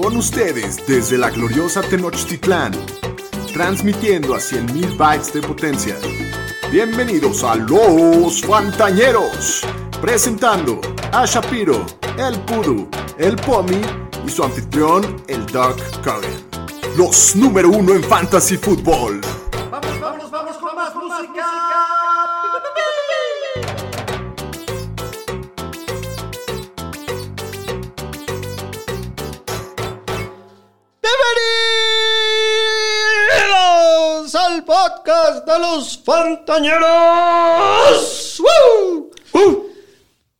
Con ustedes desde la gloriosa Tenochtitlán, transmitiendo a 100.000 bytes de potencia. Bienvenidos a Los Fantañeros, presentando a Shapiro, el Pudu, el Pomi y su anfitrión, el Doug Cogan. Los número uno en Fantasy Football. Podcast de los Fantañeros. ¡Woo! ¡Uh!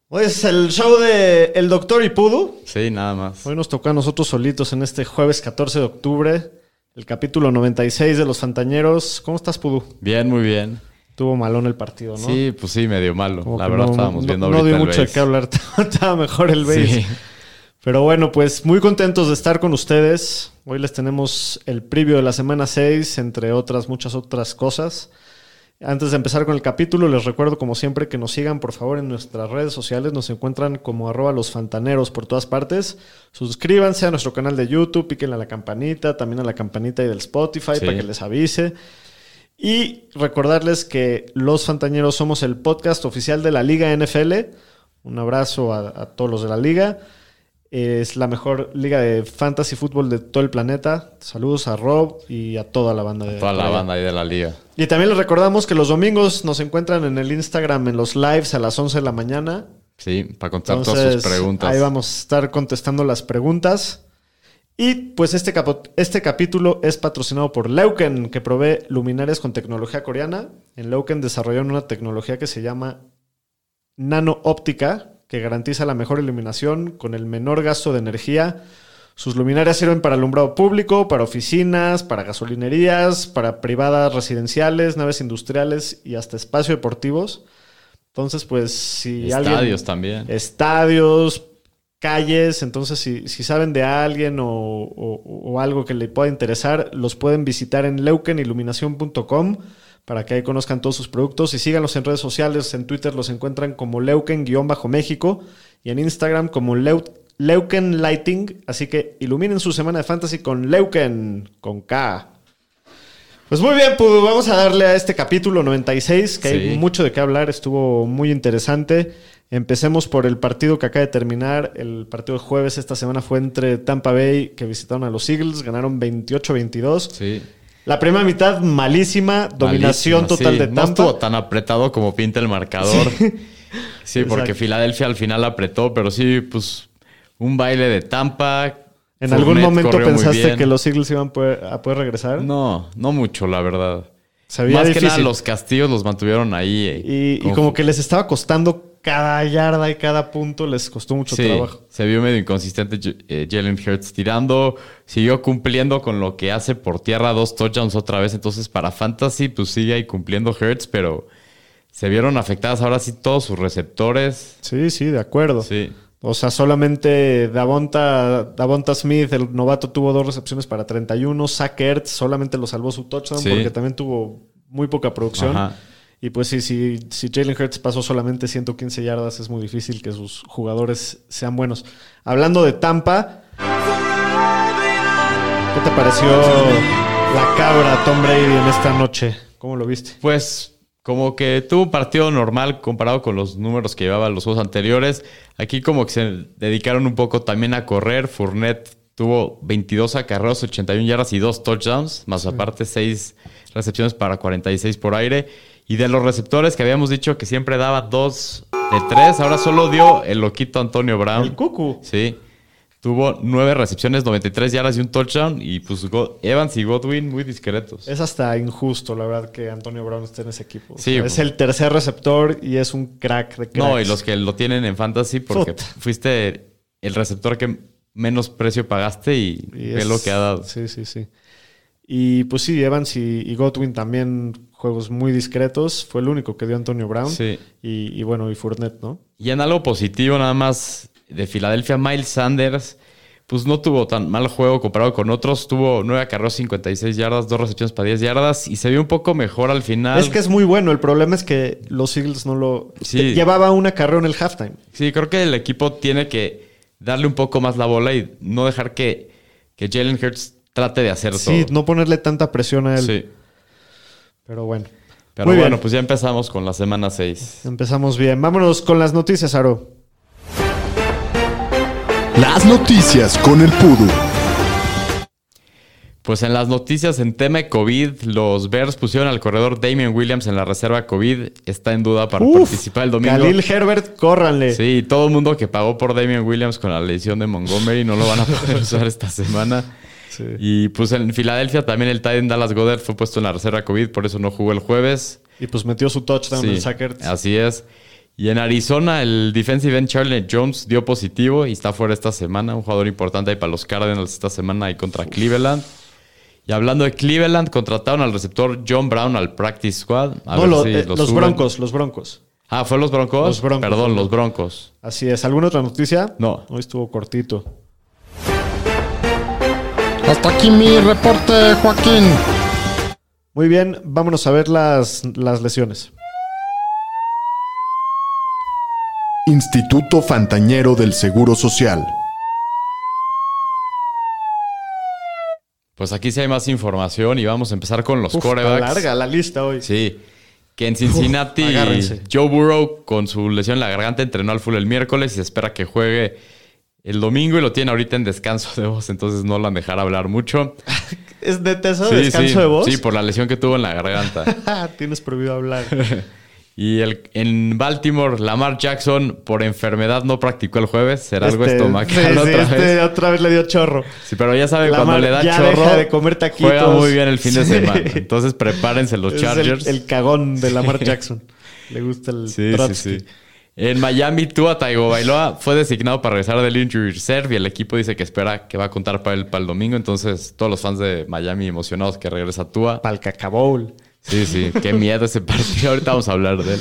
Hoy es el show de El Doctor y Pudu. Sí, nada más. Hoy nos tocó a nosotros solitos en este jueves 14 de octubre, el capítulo 96 de Los Fantañeros. ¿Cómo estás, Pudu? Bien, muy bien. Tuvo malón el partido, ¿no? Sí, pues sí, medio malo. Como la verdad no- estábamos no- viendo No ahorita dio el mucho de qué hablar, estaba mejor el base. Sí. Pero bueno, pues muy contentos de estar con ustedes. Hoy les tenemos el preview de la semana 6, entre otras muchas otras cosas. Antes de empezar con el capítulo, les recuerdo como siempre que nos sigan por favor en nuestras redes sociales. Nos encuentran como arroba los fantaneros por todas partes. Suscríbanse a nuestro canal de YouTube, píquenle a la campanita, también a la campanita y del Spotify Sí. para que les avise. Y recordarles que Los Fantañeros somos el podcast oficial de la Liga NFL. Un abrazo a, a todos los de la liga. Es la mejor liga de fantasy fútbol de todo el planeta. Saludos a Rob y a toda la banda de Toda la banda ahí de la liga. Y también les recordamos que los domingos nos encuentran en el Instagram en los lives a las 11 de la mañana. Sí, para contar Entonces, todas sus preguntas. ahí vamos a estar contestando las preguntas. Y pues este, capo- este capítulo es patrocinado por Leuken, que provee luminarias con tecnología coreana. En Leuken desarrollaron una tecnología que se llama nano óptica, que garantiza la mejor iluminación con el menor gasto de energía. Sus luminarias sirven para alumbrado público, para oficinas, para gasolinerías, para privadas residenciales, naves industriales y hasta espacios deportivos. Entonces, pues si alguien Estadios también. estadios, calles. Entonces, si, si saben de alguien o, o- o algo que le pueda interesar, los pueden visitar en leukeniluminación.com para que ahí conozcan todos sus productos y síganlos en redes sociales. En Twitter los encuentran como Leuken-México y en Instagram como Leu- Leuken Lighting. Así que iluminen su semana de fantasy con Leuken, con K. Pues muy bien, Pudu, vamos a darle a este capítulo 96, que hay mucho de qué hablar, estuvo muy interesante. Empecemos por el partido que acaba de terminar. El partido de jueves esta semana fue entre Tampa Bay, que visitaron a los Eagles, ganaron 28-22. Sí. La primera mitad malísima, dominación total sí. de No Tampa. estuvo tan apretado como pinta el marcador. Sí, porque. Filadelfia al final apretó, pero sí, pues un baile de Tampa. ¿En algún momento pensaste que los Eagles iban a poder, regresar? No, no mucho, la verdad. Se veía Más que nada los castillos los mantuvieron ahí. eh, Y, como que les estaba costando cada yarda y cada punto, les costó mucho Sí, trabajo. se vio medio inconsistente eh, Jalen Hurts tirando. Siguió cumpliendo con lo que hace por tierra, dos touchdowns otra vez. Entonces, para Fantasy, pues sigue ahí cumpliendo Hurts, pero se vieron afectadas ahora sí todos sus receptores. Sí, sí, de acuerdo. Sí, O sea, solamente Davonta, Davonta Smith, el novato, tuvo dos recepciones para 31. Zach Ertz solamente lo salvó su touchdown Sí. porque también tuvo muy poca producción. Ajá. Y pues sí, si, si Jalen Hurts pasó solamente 115 yardas, es muy difícil que sus jugadores sean buenos. Hablando de Tampa, ¿qué te pareció la cabra Tom Brady en esta noche? ¿Cómo lo viste? Pues como que tuvo un partido normal comparado con los números que llevaba los juegos anteriores. Aquí como que se dedicaron un poco también a correr. Fournette tuvo 22 acarreos, 81 yardas y 2 touchdowns, más aparte 6 recepciones para 46 por aire. Y de los receptores que habíamos dicho que siempre daba 2 de 3, ahora solo dio el loquito Antonio Brown. El Cucu. Sí. Tuvo 9 recepciones, 93 yardas y un touchdown. Y pues Evans y Godwin muy discretos. Es hasta injusto, la verdad, que Antonio Brown esté en ese equipo. O Sí, sea, pues. es el tercer receptor y es un crack de cracks. No, y los que lo tienen en fantasy porque fuiste el receptor que menos precio pagaste y, Y ve lo que ha dado. Sí, sí, sí. Y pues sí, Evans y, y Godwin también juegos muy discretos. Fue el único que dio Antonio Brown. Sí. Y, y bueno, y Fournette, ¿no? Y en algo positivo nada más de Filadelfia, Miles Sanders, pues no tuvo tan mal juego comparado con otros. Tuvo 9 acarreos, 56 yardas, dos recepciones para 10 yardas y se vio un poco mejor al final. Es que es muy bueno. El problema es que los Eagles no lo... Sí. Llevaba una carrera en el halftime. Sí, creo que el equipo tiene que darle un poco más la bola y no dejar que que Jalen Hurts trate de hacer Sí, todo. no ponerle tanta presión a él. Sí. Pero bueno. Pero Muy bueno, bien. pues ya empezamos con la semana 6. Empezamos bien. Vámonos con las noticias, Aro. Las noticias con el Pudu. Pues en las noticias en tema de COVID, los Bears pusieron al corredor Damian Williams en la reserva COVID. Está en duda para Uf, participar el domingo. Khalil Herbert, córranle. Sí, todo el mundo que pagó por Damian Williams con la lesión de Montgomery no lo van a poder usar esta semana. Sí. Y pues en Filadelfia también el Titan Dallas Goddard fue puesto en la reserva COVID, por eso no jugó el jueves. Y pues metió su touchdown Sí, en Sackers. así es. Y en Arizona, el defensive end Charlie Jones dio positivo y está fuera esta semana. Un jugador importante ahí para los Cardinals esta semana ahí contra Cleveland. Y hablando de Cleveland, contrataron al receptor John Brown al practice squad. A No, ver lo- si eh, lo los suben. Broncos, los Broncos. Ah, ¿fue los Broncos? Los Broncos. Perdón, los Broncos. Así es. ¿Alguna otra noticia? No. Hoy estuvo cortito. Hasta aquí mi reporte, Joaquín. Muy bien, vámonos a ver las, las lesiones. Instituto Fantañero del Seguro Social. Pues aquí sí hay más información y vamos a empezar con los Uf, está corebacks. larga la lista hoy. Sí. Que en Cincinnati, Uf. Joe Burrow con su lesión en la garganta entrenó al full el miércoles y se espera que juegue el domingo y lo tiene ahorita en descanso de voz, entonces no lo han dejar hablar mucho. ¿Es de eso? Sí, ¿Descanso sí, de voz? Sí, por la lesión que tuvo en la garganta. Tienes prohibido hablar. y el, en Baltimore, Lamar Jackson por enfermedad no practicó el jueves. Será algo Este, estomacal sí, otra este vez. otra vez le dio chorro. Sí, pero ya saben, cuando le da ya chorro, deja de comer taquitos. juega muy bien el fin de semana. Entonces prepárense los Es Chargers. el, el cagón de Lamar Jackson. le gusta el Sí, sí, sí. En Miami, Tua Tagovailoa fue designado para regresar del injury reserve y el equipo dice que espera que va a contar para el, para el domingo. Entonces, todos los fans de Miami emocionados que regresa Tua. Para el cacabowl. Sí, sí, qué miedo ese partido. Ahorita vamos a hablar de él.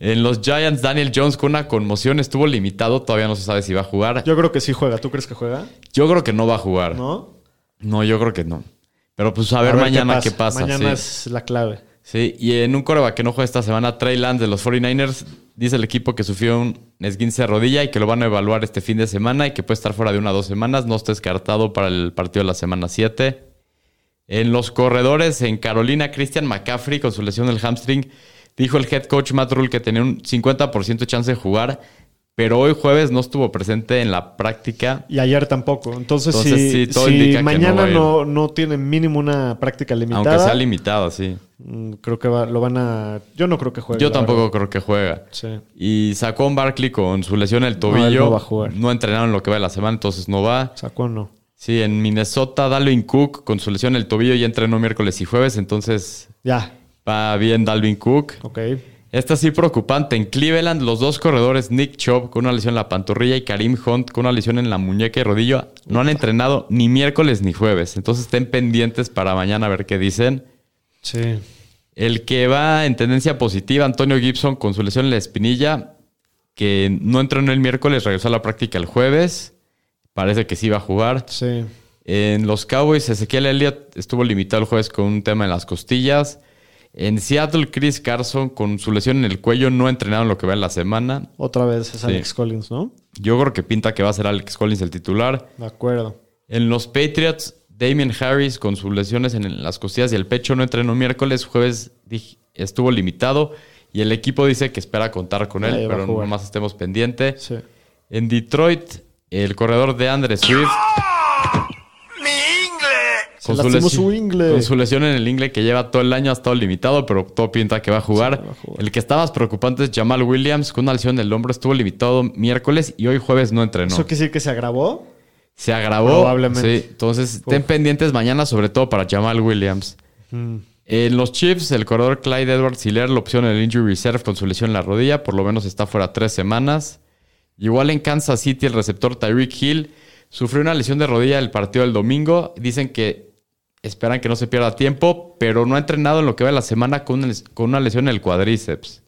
En los Giants, Daniel Jones con una conmoción estuvo limitado. Todavía no se sabe si va a jugar. Yo, Yo creo que sí juega. ¿Tú crees que juega? creo que no va a jugar. No, ¿No? yo creo que no. Pero pues a ver, mañana qué pasa. Mañana sí. es la clave. Sí, y en un coreback que no juega esta semana, Trey Lance de los 49ers, dice el equipo que sufrió un esguince de rodilla y que lo van a evaluar este fin de semana y que puede estar fuera de una o dos semanas. No está descartado para el partido de la semana 7. En los corredores, en Carolina, Christian McCaffrey con su lesión del hamstring, dijo el head coach Matt Rule que tenía un 50% de chance de jugar, pero hoy jueves no estuvo presente en la práctica. Y ayer tampoco. Entonces, Entonces, si, sí, todo si indica que no va mañana ir. no, no, tiene mínimo una práctica limitada, Aunque sea limitada, sí. mm, creo que va- lo van a... Yo no creo que juegue. Yo tampoco verdad. creo que juega. Sí. Y sacó Barkley con su lesión en el tobillo. no va a jugar. No entrenaron lo que va de la semana, entonces no va. Sacó no. Sí, en Minnesota, Dalvin Cook con su lesión en el tobillo ya entrenó miércoles y jueves, entonces Ya. va bien Dalvin Cook. Ok. Esta sí preocupante. En Cleveland, los dos corredores, Nick Chubb con una lesión en la pantorrilla y Karim Hunt con una lesión en la muñeca y rodillo, no han entrenado ni miércoles ni jueves. Entonces estén pendientes para mañana a ver qué dicen. Sí. El que va en tendencia positiva, Antonio Gibson, con su lesión en la espinilla, que no entrenó el miércoles, regresó a la práctica el jueves. Parece que sí va a jugar. Sí. En los Cowboys, Ezequiel Elliott estuvo limitado el jueves con un tema en las costillas. En Seattle, Chris Carson, con su lesión en el cuello, no ha entrenado en lo que va en la semana. Otra vez es Sí. Alex Collins, ¿no? Yo creo que pinta que va a ser Alex Collins el titular. De acuerdo. En los Patriots, Damien Harris con sus lesiones en las costillas y el pecho no entrenó miércoles, jueves estuvo limitado y el equipo dice que espera contar con él, Ahí pero nomás estemos pendientes. Sí. En Detroit, el corredor de Andre Swift Se lastimó su ingle. con su lesión en el ingle que lleva todo el año ha estado limitado, pero todo pinta que va a jugar. Sí, va a jugar. El que está más preocupante es Jamal Williams con una lesión en el hombro, estuvo limitado miércoles y hoy jueves no entrenó. ¿Eso quiere decir que se agravó? Se agravó. Probablemente. Sí, entonces estén pendientes mañana, sobre todo para Jamal Williams. Mm. En los Chiefs, el corredor Clyde Edwards Hiller, la opción en el injury reserve con su lesión en la rodilla, por lo menos está fuera tres semanas. Igual en Kansas City, el receptor Tyreek Hill sufrió una lesión de rodilla el partido del domingo. Dicen que esperan que no se pierda tiempo, pero no ha entrenado en lo que va de la semana con, una les- con una lesión en el cuadríceps.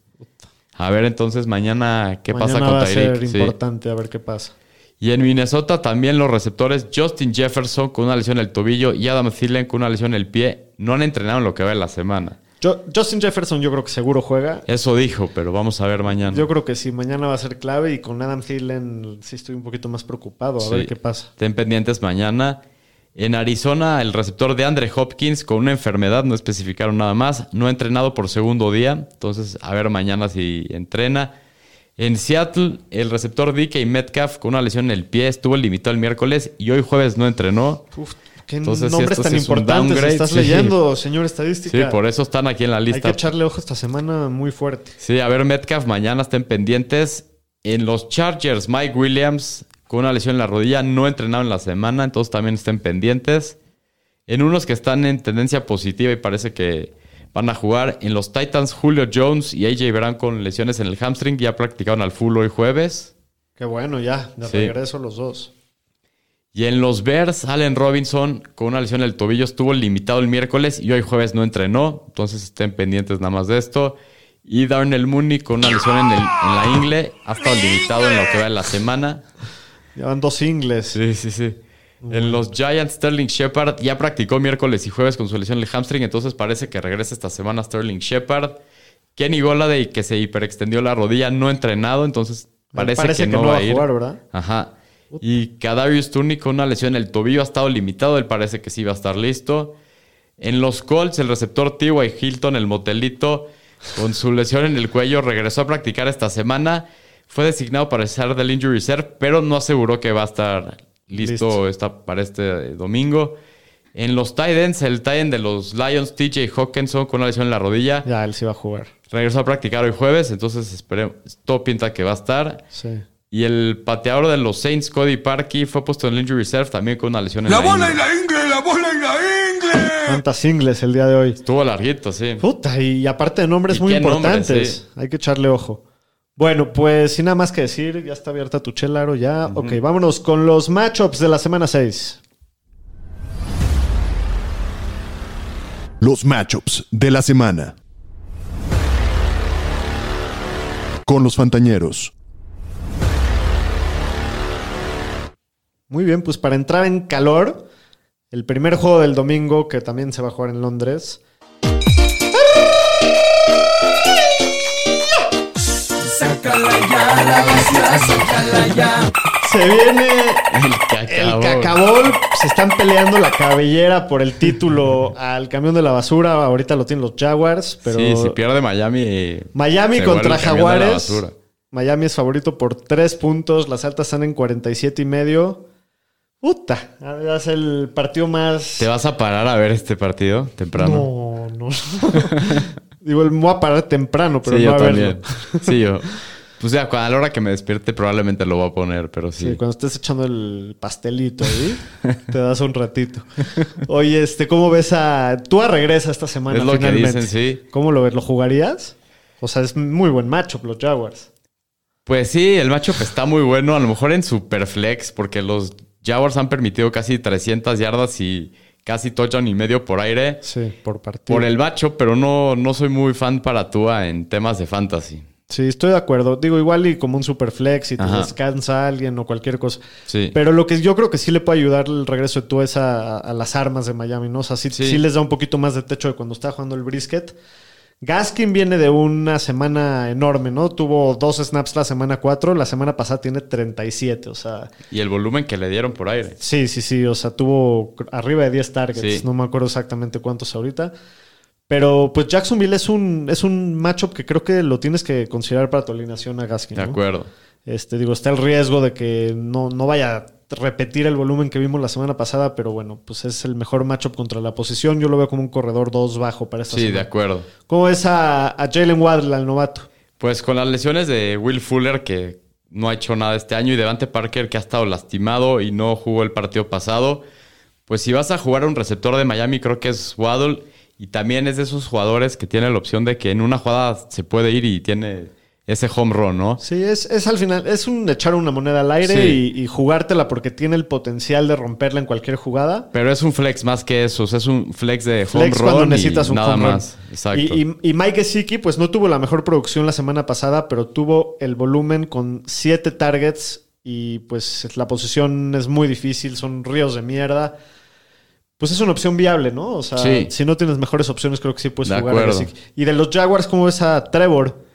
A ver entonces mañana qué Mañana pasa va con a ser Tyreek. Sí. importante a ver qué pasa. Y en Minnesota también los receptores Justin Jefferson con una lesión en el tobillo y Adam Thielen con una lesión en el pie no han entrenado en lo que va de la semana. Yo- Justin Jefferson yo creo que seguro juega. Eso dijo, pero vamos a ver mañana. Yo creo que sí, mañana va a ser clave y con Adam Thielen sí estoy un poquito más preocupado. A Sí. ver qué pasa. Estén pendientes mañana. En Arizona, el receptor de Andre Hopkins con una enfermedad, no especificaron nada más, no ha entrenado por segundo día, entonces a ver mañana si entrena. En Seattle, el receptor DK Metcalf con una lesión en el pie estuvo limitado el miércoles y hoy jueves no entrenó. Uf, qué Entonces, nombres tan es importantes downgrade, estás sí. leyendo, señor estadística. Sí, por eso están aquí en la Hay que lista. echarle ojo esta semana muy fuerte. Sí, a ver, Metcalf, mañana estén pendientes. En los Chargers, Mike Williams con una lesión en la rodilla, no entrenado en la semana, entonces también estén pendientes. En unos que están en tendencia positiva y parece que van a jugar, en los Titans, Julio Jones y AJ Brown con lesiones en el hamstring ya practicaron al full hoy jueves. Qué bueno, ya, de Sí. regreso los dos. Y en los Bears, Allen Robinson con una lesión en el tobillo estuvo limitado el miércoles y hoy jueves no entrenó. Entonces estén pendientes nada más de esto. Y Darnell Mooney con una lesión en, el- en la ingle ha estado limitado en lo que va de la semana. Ya van dos ingles. Sí, sí, sí. En los Giants, Sterling Shepard ya practicó miércoles y jueves con su lesión en el hamstring, entonces parece que regresa esta semana Sterling Shepard. Kenny Goladay, que se hiperextendió la rodilla, no entrenado, entonces parece, que, no, va a ir. jugar, ¿verdad? Ajá. Y Kadarius Tooney con una lesión en el tobillo ha estado limitado. Él parece que sí va a estar listo. En los Colts, el receptor T.Y. Hilton, el motelito, con su lesión en el cuello, regresó a practicar esta semana. Fue designado para estar del Injury Reserve, pero no aseguró que va a estar listo, Listo. esta- para este domingo. En los Titans, el Titan de los Lions, TJ Hawkinson, con una lesión en la rodilla, Ya, él sí va a jugar. regresó a practicar hoy jueves, entonces esperemos, todo pinta que va a estar. Sí. Y el pateador de los Saints, Cody Parkey, fue puesto en el injury reserve también con una lesión en la, ingle. la ingle, la bola y la ingle. ¿Cuántas ingles el día de hoy? Estuvo larguito, sí. Puta, y aparte de nombres ¿Y muy importantes. sí? Hay que echarle ojo. Bueno, pues sin nada más que decir, ya está abierta tu chelaro ya. Ok, vámonos con los matchups de la semana 6. Los matchups de la semana. Con los Fantañeros. Muy bien, pues para entrar en calor, el primer juego del domingo, que también se va a jugar en Londres. Se viene El cacabol. Se están peleando la cabellera por el título al camión de la basura. Ahorita lo tienen los Jaguars, pero Sí, si pierde Miami. Miami contra Jaguares. Miami es favorito por tres puntos. Las altas están en 47 y medio. Puta, es el partido más. ¿Te vas a parar a ver este partido temprano? No, no. Digo, me voy a parar temprano, pero sí, no yo a verlo. también. Sí, yo. Pues ya, a la hora que me despierte probablemente lo voy a poner, pero sí. Sí, cuando estés echando el pastelito ahí, te das un ratito. Oye, este, ¿cómo ves a. Tú regresa esta semana. Es lo que finalmente. dicen, sí. ¿Cómo lo ves? ¿Lo jugarías? O sea, es muy buen matchup los Jaguars. Pues sí, el matchup está muy bueno. A lo mejor en Superflex, porque los Jaguars han permitido casi 300 yardas y casi touchdown y medio por aire. Sí, por partido. Por el matchup, pero no, no soy muy fan para Tua en temas de fantasy. Sí, estoy de acuerdo. Digo, igual y como un super flex y te Ajá. descansa alguien o cualquier cosa. Sí. Pero lo que yo creo que sí le puede ayudar el regreso de tú es a, a las armas de Miami, ¿no? O sea, sí, Sí. sí les da un poquito más de techo de cuando está jugando el brisket. Gaskin viene de una semana enorme, ¿no? Tuvo dos snaps la semana 4, la semana pasada tiene 37, o sea, Y el volumen que le dieron por aire. sí, sí, sí, o sea, tuvo arriba de 10 targets, Sí. no me acuerdo exactamente cuántos ahorita. Pero pues Jacksonville es un, es un matchup que creo que lo tienes que considerar para tu alineación a Gaskin. De ¿no? acuerdo. Este, digo, está el riesgo de que no, no vaya a repetir el volumen que vimos la semana pasada, pero bueno, pues es el mejor matchup contra la posición. Yo lo veo como un corredor 2 bajo para esta Sí, de semana. acuerdo. ¿Cómo es a, a Jalen Waddle, al novato? Pues con las lesiones de Will Fuller, que no ha hecho nada este año, y Devante Parker, que ha estado lastimado y no jugó el partido pasado, pues si vas a jugar a un receptor de Miami, creo que es Waddle. Y también es de esos jugadores que tiene la opción de que en una jugada se puede ir y tiene ese home run, ¿no? Sí, es, es al final, es un echar una moneda al aire Sí. y, y jugártela porque tiene el potencial de romperla en cualquier jugada. Pero es un flex más que eso. o sea, es un flex de home Flex run cuando y necesitas un nada home run. más. Exacto. Y, y- y Mike Gesicki, pues no tuvo la mejor producción la semana pasada, pero tuvo el volumen con siete targets y pues la posición es muy difícil, son ríos de mierda. Pues es una opción viable, ¿no? O sea, Sí. si no tienes mejores opciones, creo que sí puedes De jugar acuerdo. Y de los Jaguars, ¿cómo ves a Trevor?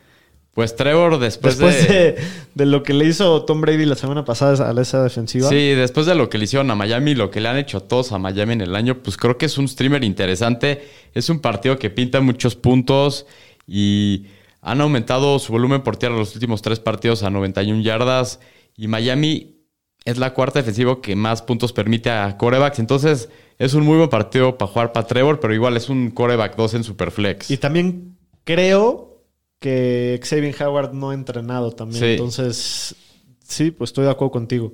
Pues Trevor, después, Después de, de, de lo que le hizo Tom Brady la semana pasada a esa defensiva. Sí, después de lo que le hicieron a Miami, lo que le han hecho a todos a Miami en el año, pues creo que es un streamer interesante. Es un partido que pinta muchos puntos y han aumentado su volumen por tierra los últimos tres partidos a 91 yardas. Y Miami es la cuarta defensiva que más puntos permite a corebacks. Entonces es un muy buen partido para jugar para Trevor, pero igual es un coreback 2 en Superflex. Y también creo que Xavier Howard no ha entrenado también. Sí. Entonces, sí, pues estoy de acuerdo contigo.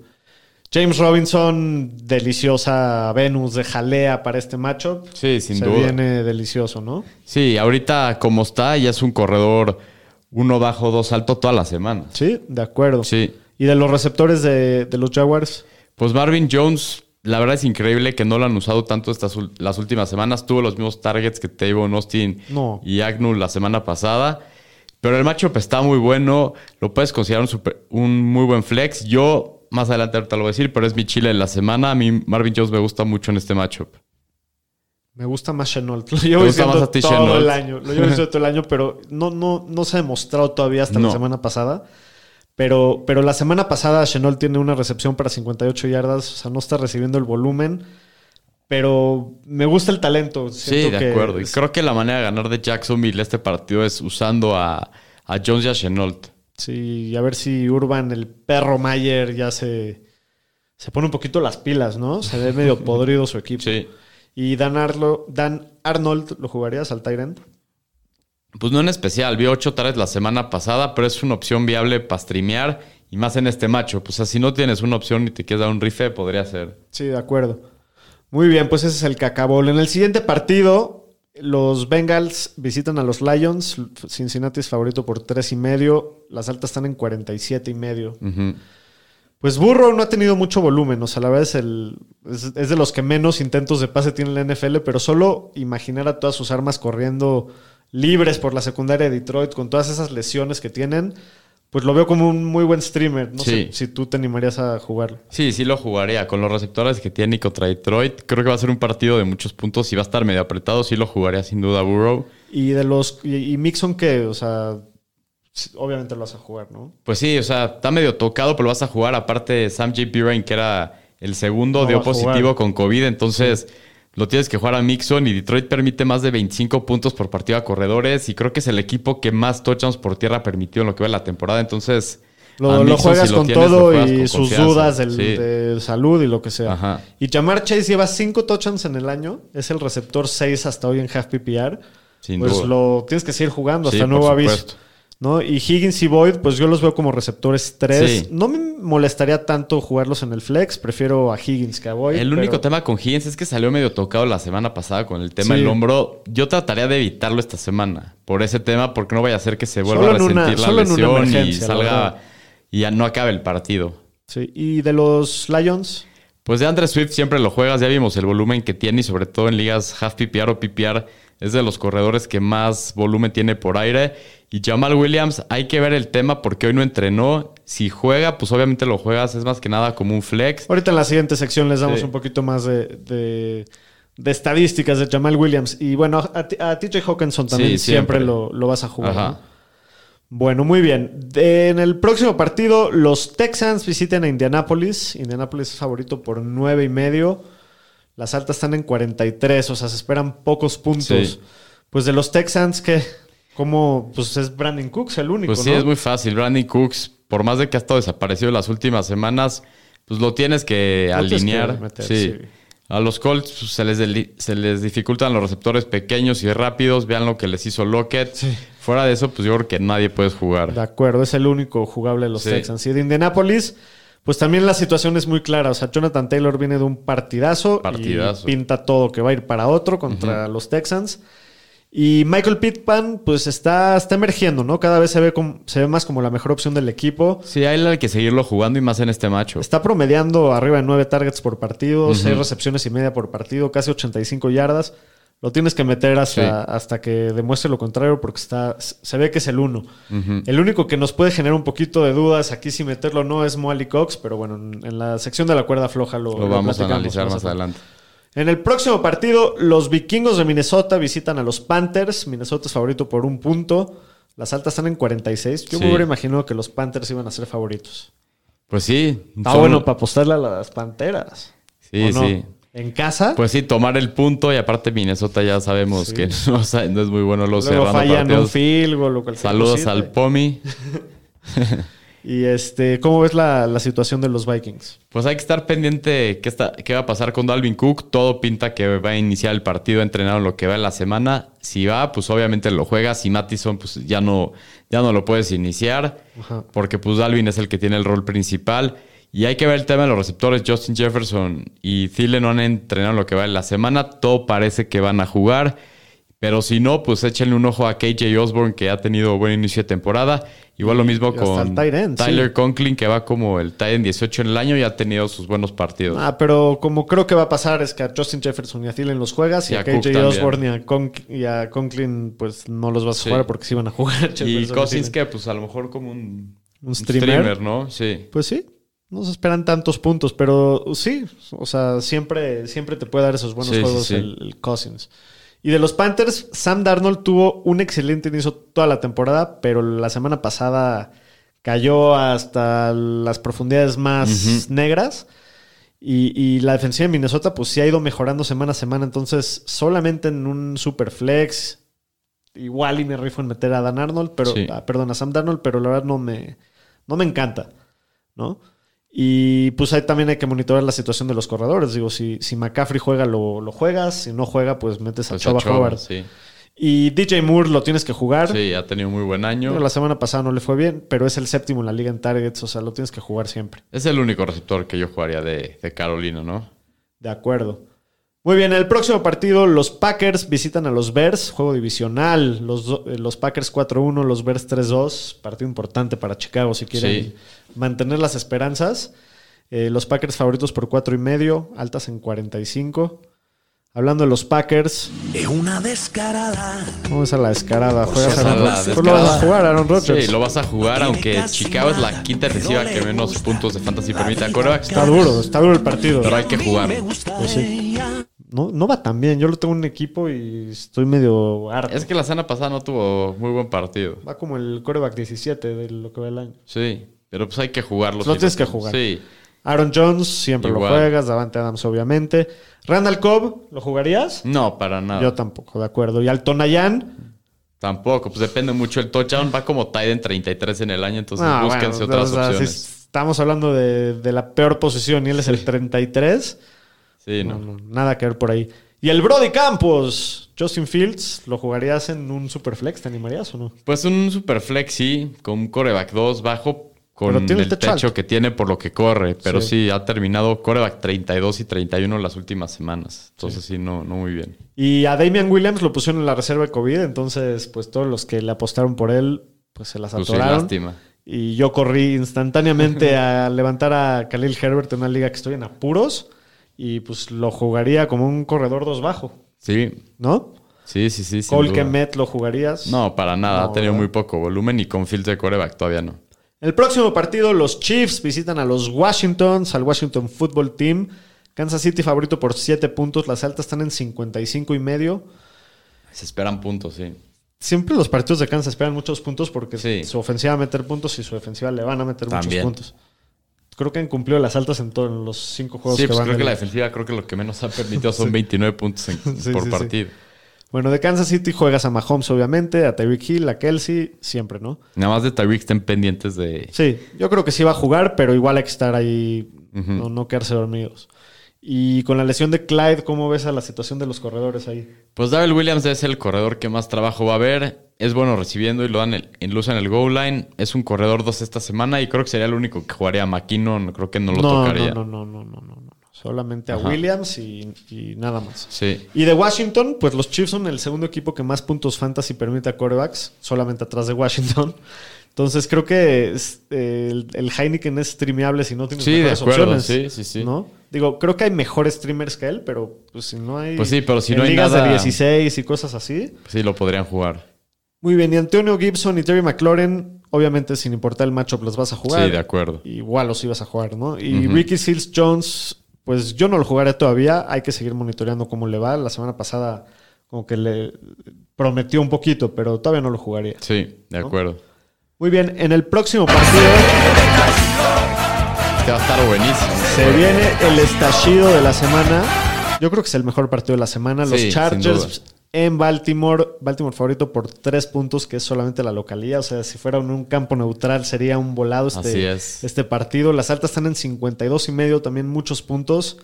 James Robinson, deliciosa Venus de jalea para este matchup. Sí, sin Se duda. viene delicioso, ¿no? Sí, ahorita como está, ya es un corredor uno bajo, dos alto toda la semana. Sí, de acuerdo. Sí. Y de los receptores de, de los Jaguars, Pues Marvin Jones, la verdad es increíble que no lo han usado tanto estas las últimas semanas. Tuvo los mismos targets que Tavon Austin No. y Agnew la semana pasada. Pero el matchup está muy bueno. Lo puedes considerar un, super- un muy buen flex. Yo más adelante ahorita lo voy a decir, pero es mi chile de la semana. A mí Marvin Jones me gusta mucho en este matchup. me gusta más Chenault. Lo llevo diciendo más a ti todo Chenault? el año. Lo llevo diciendo todo el año, pero no, no, no se ha demostrado todavía hasta la semana pasada. Pero, pero la semana pasada Chenault tiene una recepción para 58 yardas. O sea, no está recibiendo el volumen. Pero me gusta el talento. Sí, de que acuerdo. Y creo que la manera de ganar de Jacksonville este partido es usando a, a Jones y a Chenault. Sí, y a ver si Urban, el perro Mayer, ya se, se pone un poquito las pilas, ¿no? Se ve medio podrido su equipo. Sí. Y Dan, Arlo, Dan Arnold, ¿lo jugarías al Tyrant? Pues no en especial, vi ocho tardes la semana pasada, pero es una opción viable para streamear y más en este macho. Pues o sea, si no tienes una opción y te quieres dar un rife, podría ser. Sí, de acuerdo. Muy bien, pues ese es el cacabol. En el siguiente partido, los Bengals visitan a los Lions. Cincinnati es favorito por tres y medio. Las altas están en 47 y medio. Ujú. Pues Burrow no ha tenido mucho volumen, o sea, la verdad es, el, es, es de los que menos intentos de pase tiene la NFL, pero solo imaginar a todas sus armas corriendo libres por la secundaria de Detroit con todas esas lesiones que tienen, pues lo veo como un muy buen streamer. No Sí. sé si tú te animarías a jugarlo. Sí, sí lo jugaría. Con los receptores que tiene contra Detroit, creo que va a ser un partido de muchos puntos y va a estar medio apretado. Sí lo jugaría sin duda Burrow. Y de los y, y Mixon que, o sea, obviamente lo vas a jugar, ¿no? Pues sí, o sea, está medio tocado, pero lo vas a jugar. Aparte, Sam J. Pirine, que era el segundo, No dio positivo con COVID, entonces lo tienes que jugar a Mixon. Y Detroit permite más de 25 puntos por partido a corredores. Y creo que es el equipo que más touchdowns por tierra permitió en lo que va de la temporada. Entonces, Lo, juegas si con tienes, todo juegas y con sus confianza. dudas del- Sí. de salud y lo que sea. Ajá. Y Jamar Chase lleva cinco touchdowns en el año. Es el receptor 6 hasta hoy en half PPR. Sin pues duda. lo tienes que seguir jugando Sí, hasta nuevo aviso. ¿No? Y Higgins y Boyd, pues yo los veo como receptores 3. Sí. No me molestaría tanto jugarlos en el flex. Prefiero a Higgins que a Boyd. El pero- único tema con Higgins es que salió medio tocado la semana pasada con el tema Sí. del hombro. Yo trataría de evitarlo esta semana por ese tema, porque no vaya a ser que se vuelva Solo a una- resentir la lesión y salga y ya no acabe el partido. Sí. Y de los Lions, Pues de Andre Swift siempre lo juegas, ya vimos el volumen que tiene y sobre todo en ligas half PPR o PPR es de los corredores que más volumen tiene por aire. Y Jamal Williams, hay que ver el tema porque hoy no entrenó. Si juega, pues obviamente lo juegas, es más que nada como un flex. ahorita en la siguiente sección les damos Sí. un poquito más de, de- de estadísticas de Jamal Williams. Y bueno, a, a TJ Hawkinson también Sí, siempre, siempre. lo, lo vas a jugar. Ajá. ¿no? Bueno, muy bien. De- en el próximo partido, los Texans visiten a Indianapolis. Indianapolis es favorito por nueve y medio. Las altas están en 43, o sea, se esperan pocos puntos. Sí. Pues de los Texans, que como pues es Brandon Cooks el único, Pues sí, ¿no? es muy fácil. Brandon Cooks, por más de que ha estado desaparecido las últimas semanas, pues lo tienes que alinear. que meter, sí. sí. A los Colts pues, se, les se les dificultan los receptores pequeños y rápidos. Vean lo que les hizo Lockett. Fuera de eso, pues yo creo que nadie puede jugar. De acuerdo, es el único jugable de los Sí. Texans. Y de Indianapolis, pues también la situación es muy clara. O sea, Jonathan Taylor viene de un partidazo, Partidazo. y pinta todo que va a ir para otro contra los Texans. Y Michael Pittman, pues está, está emergiendo, ¿no? Cada vez se ve, como- se ve más como la mejor opción del equipo. Sí, hay que seguirlo jugando y más en este macho. Está promediando arriba de nueve targets por partido, seis recepciones y media por partido, casi 85 yardas. Lo tienes que meter hasta, hasta que demuestre lo contrario porque está, se ve que es el uno. El único que nos puede generar un poquito de dudas aquí si meterlo o no es Moali Cox, pero bueno, en, la sección de la cuerda floja lo, Lo vamos a analizar más adelante. En el próximo partido, los vikingos de Minnesota visitan a los Panthers. Minnesota es favorito por un punto. Las altas están en 46. Yo Sí. me hubiera imaginado que los Panthers iban a ser favoritos. Pues sí. Está son- bueno para apostarle a las Panteras. Sí, ¿o no? sí. En casa. Pues sí, tomar el punto y aparte Minnesota ya sabemos Sí. que no, o sea, no es muy bueno los luego cerrando fallan un partidos. field goal o cualquier Saludos cosita. al Pomi. Y este, ¿cómo ves la, la situación de los Vikings? Pues hay que estar pendiente qué, está, qué va a pasar con Dalvin Cook. Todo pinta que va a iniciar el partido entrenado lo que va en la semana. Si va, pues obviamente lo juega. Si Mattison, pues ya no, ya no lo puedes iniciar. Ajá. Porque pues Dalvin es el que tiene el rol principal. Y hay que ver el tema de los receptores. Justin Jefferson y Thielen no han entrenado lo que va en la semana. Todo parece que van a jugar. Pero si no, pues échenle un ojo a KJ Osborne, que ha tenido buen inicio de temporada. Igual lo mismo con sí. Tyler Conklin, que va como el tight end 18 en el año y ha tenido sus buenos partidos. Ah, pero como creo que va a pasar es que a Justin Jefferson y a Thielen los juegas y, Y a KJ. Osborne y a, Conk- y a Conklin pues no los vas a Sí. jugar porque sí van a jugar. y Jefferson Cousins, que pues a lo mejor como un, Un streamer. ¿no? Sí. Pues sí, no se esperan tantos puntos, pero sí, o sea, siempre, siempre te puede dar esos buenos Sí, juegos sí. El, el Cousins. Y de los Panthers, Sam Darnold tuvo un excelente inicio toda la temporada, pero la semana pasada cayó hasta las profundidades más negras. Y, y la defensiva de Minnesota, pues sí ha ido mejorando semana a semana. Entonces, solamente en un super flex, igual y me rifo en meter a Dan Arnold, pero, ah, perdón, a Sam Darnold, pero la verdad no me, no me encanta, ¿no? Y pues ahí también hay que monitorear la situación de los corredores. Digo, si, si McCaffrey juega, lo, lo juegas. Si no juega, pues metes a Pues Choba, Howard. sí. Y DJ Moore lo tienes que jugar. Sí, ha tenido muy buen año. La semana pasada no le fue bien, pero es el séptimo en la liga en targets, o sea, lo tienes que jugar siempre. Es el único receptor que yo jugaría de, de Carolina, ¿no? De acuerdo. Muy bien, el próximo partido, los Packers visitan a los Bears, juego divisional. Los, eh, los Packers 4-1, los Bears 3-2. Partido importante para Chicago si quieren Sí. mantener las esperanzas. Eh, los Packers favoritos por 4 y medio, altas en 45. Hablando de los Packers, Es una descarada. vamos a la descarada. Juegas Esa Aaron Rodgers. Tú lo vas a jugar, Aaron Rodgers. Sí, lo vas a jugar, aunque Chicago es la quinta defensiva que menos puntos de fantasy permite a. Está duro, está duro el partido. Pero hay que jugar. Pues sí. No, no va tan bien. Yo lo tengo en un equipo y estoy medio harto. Es que la semana pasada no tuvo muy buen partido. Va como el coreback 17 de lo que va el año. Sí, pero pues hay que jugarlo. Lo si tienes que jugar. Sí. Aaron Jones, siempre Igual. lo juegas. Davante Adams, obviamente. Randall Cobb, ¿lo jugarías? No, para nada. Yo tampoco, de acuerdo. Y al Tonayan, Tampoco, pues depende mucho. El touchdown va como tight en 33 en el año, entonces ah, búsquense bueno, otras o sea, si opciones. estamos hablando de, de la peor posición y él es el 33. Sí, No, no. no, nada que ver por ahí. Y el Brody Campos, Justin Fields, ¿lo jugarías en un Superflex? ¿Te animarías o no? Pues un super flex, sí, con un coreback 2 bajo, con el techo que tiene por lo que corre. Pero Sí. sí, ha terminado coreback 32 y 31 las últimas semanas. Entonces sí, no, no muy bien. Y a Damian Williams lo pusieron en la reserva de COVID, entonces pues todos los que le apostaron por él, pues se las Pues sí, atoraron. lástima. y yo corrí instantáneamente a levantar a Khalil Herbert en una liga que estoy en apuros y pues lo jugaría como un corredor dos bajo, Sí, ¿no? sí, sí, sí. Cole. Kemet lo jugarías. No, para nada. No, ha tenido ¿verdad? muy poco volumen y con fields de coreback todavía no. El próximo partido, los Chiefs visitan a los Washingtons, al Washington Football Team. Kansas City favorito por 7 puntos, las altas están en 55 y medio. Se esperan puntos, sí. Siempre los partidos de Kansas esperan muchos puntos porque Sí. su ofensiva va a meter puntos y su defensiva le van a meter También. muchos puntos. Creo que han cumplido las altas en todos los cinco juegos Sí, que pues van creo que la defensiva creo que lo que menos ha permitido son 29 puntos en- Sí, por sí, sí. partido. Bueno, de Kansas City juegas a Mahomes, obviamente, a Tyreek Hill, a Kelsey, siempre, ¿no? Nada más de Tyreek estén pendientes de... Sí, yo creo que sí va a jugar, pero igual hay que estar ahí, no quedarse dormidos. Y con la lesión de Clyde, ¿cómo ves a la situación de los corredores ahí? Pues Darrell Williams es el corredor que más trabajo va a ver. Es bueno recibiendo y lo dan el, en luz en el goal line. Es un corredor 2 esta semana y creo que sería el único que jugaría a McKinnon. Creo que no lo no, tocaría. no, no, no, no, no, no. Solamente a Ajá. Williams y, y nada más. Sí. Y de Washington, pues los Chiefs son el segundo equipo que más puntos fantasy permite a quarterbacks, solamente atrás de Washington. Entonces creo que es, eh, el, el Heineken es streameable si no tienes Sí, de acuerdo. opciones. Sí, sí, sí. ¿no? Digo, creo que hay mejores streamers que él, pero pues si no hay. Pues sí, pero si no hay ligas nada- de 16 y cosas así. Sí, lo podrían jugar. Muy bien, y Antonio Gibson y Terry McLaurin, obviamente sin importar el matchup, los vas a jugar. Sí, de acuerdo. Igual los ibas a jugar, ¿no? Y. Ricky Seals Jones, pues yo no lo jugaré todavía. Hay que seguir monitoreando cómo le va. La semana pasada como que le prometió un poquito, pero todavía no lo jugaría. Sí, de acuerdo. Muy bien, en el próximo partido Este va a estar buenísimo. se viene el estallido de la semana. Yo creo que es el mejor partido de la semana. Los Sí, Chargers en Baltimore. Baltimore favorito por tres puntos, que es solamente la localidad. O sea, si fuera en un campo neutral sería un volado Así este, es. este partido. Las altas están en 52 y medio, también muchos puntos.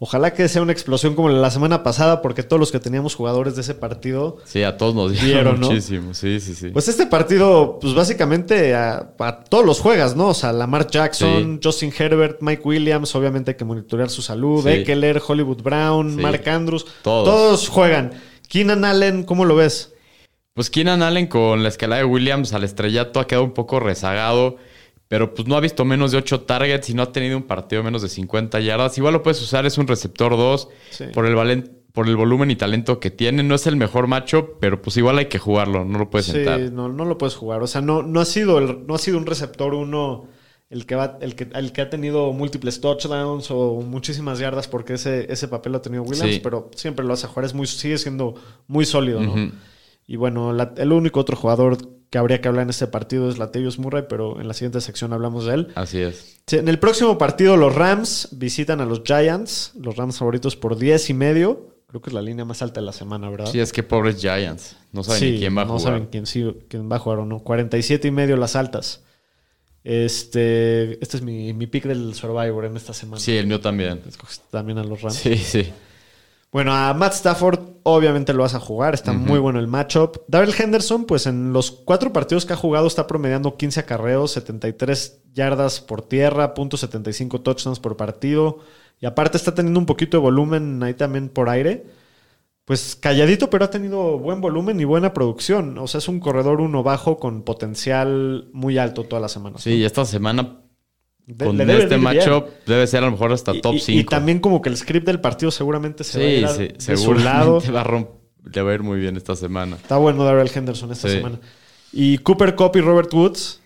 Ojalá que sea una explosión como la semana pasada, porque todos los que teníamos jugadores de ese partido Sí, a todos nos dieron ¿no? muchísimo. Sí, sí, sí. Pues este partido, pues básicamente a, a todos los juegas, ¿no? O sea, Lamar Jackson, Sí. Justin Herbert, Mike Williams, obviamente hay que monitorear su salud, Sí. Eckler, Hollywood Brown, Sí. Mark Andrews, Todos. todos juegan. Keenan Allen, ¿cómo lo ves? Pues Keenan Allen con la escalada de Williams al estrellato ha quedado un poco rezagado, pero pues no ha visto menos de 8 targets y no ha tenido un partido menos de 50 yardas. Igual lo puedes usar, es un receptor 2 Sí. por, el valen- por el volumen y talento que tiene. No es el mejor macho, pero pues igual hay que jugarlo, no lo puedes Sí, sentar. no, no lo puedes jugar. O sea, no, no, ha, sido el- no ha sido un receptor uno el que, va, el, que, el que ha tenido múltiples touchdowns o muchísimas yardas porque ese, ese papel lo ha tenido Williams, Sí. pero siempre lo a jugar. Es muy, sigue siendo muy sólido, ¿no? Y bueno, la- el único otro jugador que habría que hablar en este partido es Latavius Murray, pero en la siguiente sección hablamos de él. Así es. En el próximo partido, los Rams visitan a los Giants, los Rams favoritos por 10 y medio. Creo que es la línea más alta de la semana, ¿verdad? Sí, es que pobres Giants. No saben Sí, ni quién va a no jugar. saben quién, sí- quién va a jugar o no. 47 y medio las altas. Este, este es mi, mi pick del Survivor en esta semana. Sí, el mío también. Escogiste también a los Rams. Sí, sí. Bueno, a Matt Stafford obviamente lo vas a jugar, está muy bueno el matchup. Darrell Henderson, pues en los cuatro partidos que ha jugado está promediando 15 acarreos, 73 yardas por tierra, .75 touchdowns por partido. Y aparte está teniendo un poquito de volumen ahí también por aire. Pues calladito, pero ha tenido buen volumen y buena producción. O sea, es un corredor uno bajo con potencial muy alto todas las semanas. Sí, y esta semana De- con este matchup debe ser a lo mejor hasta top y- 5. Y, también como que el script del partido seguramente se va a ir a- sí, de su lado. va a le va a ir muy bien esta semana. Está bueno Darrell Henderson esta Sí. semana. Y Cooper Cup y Robert Woods,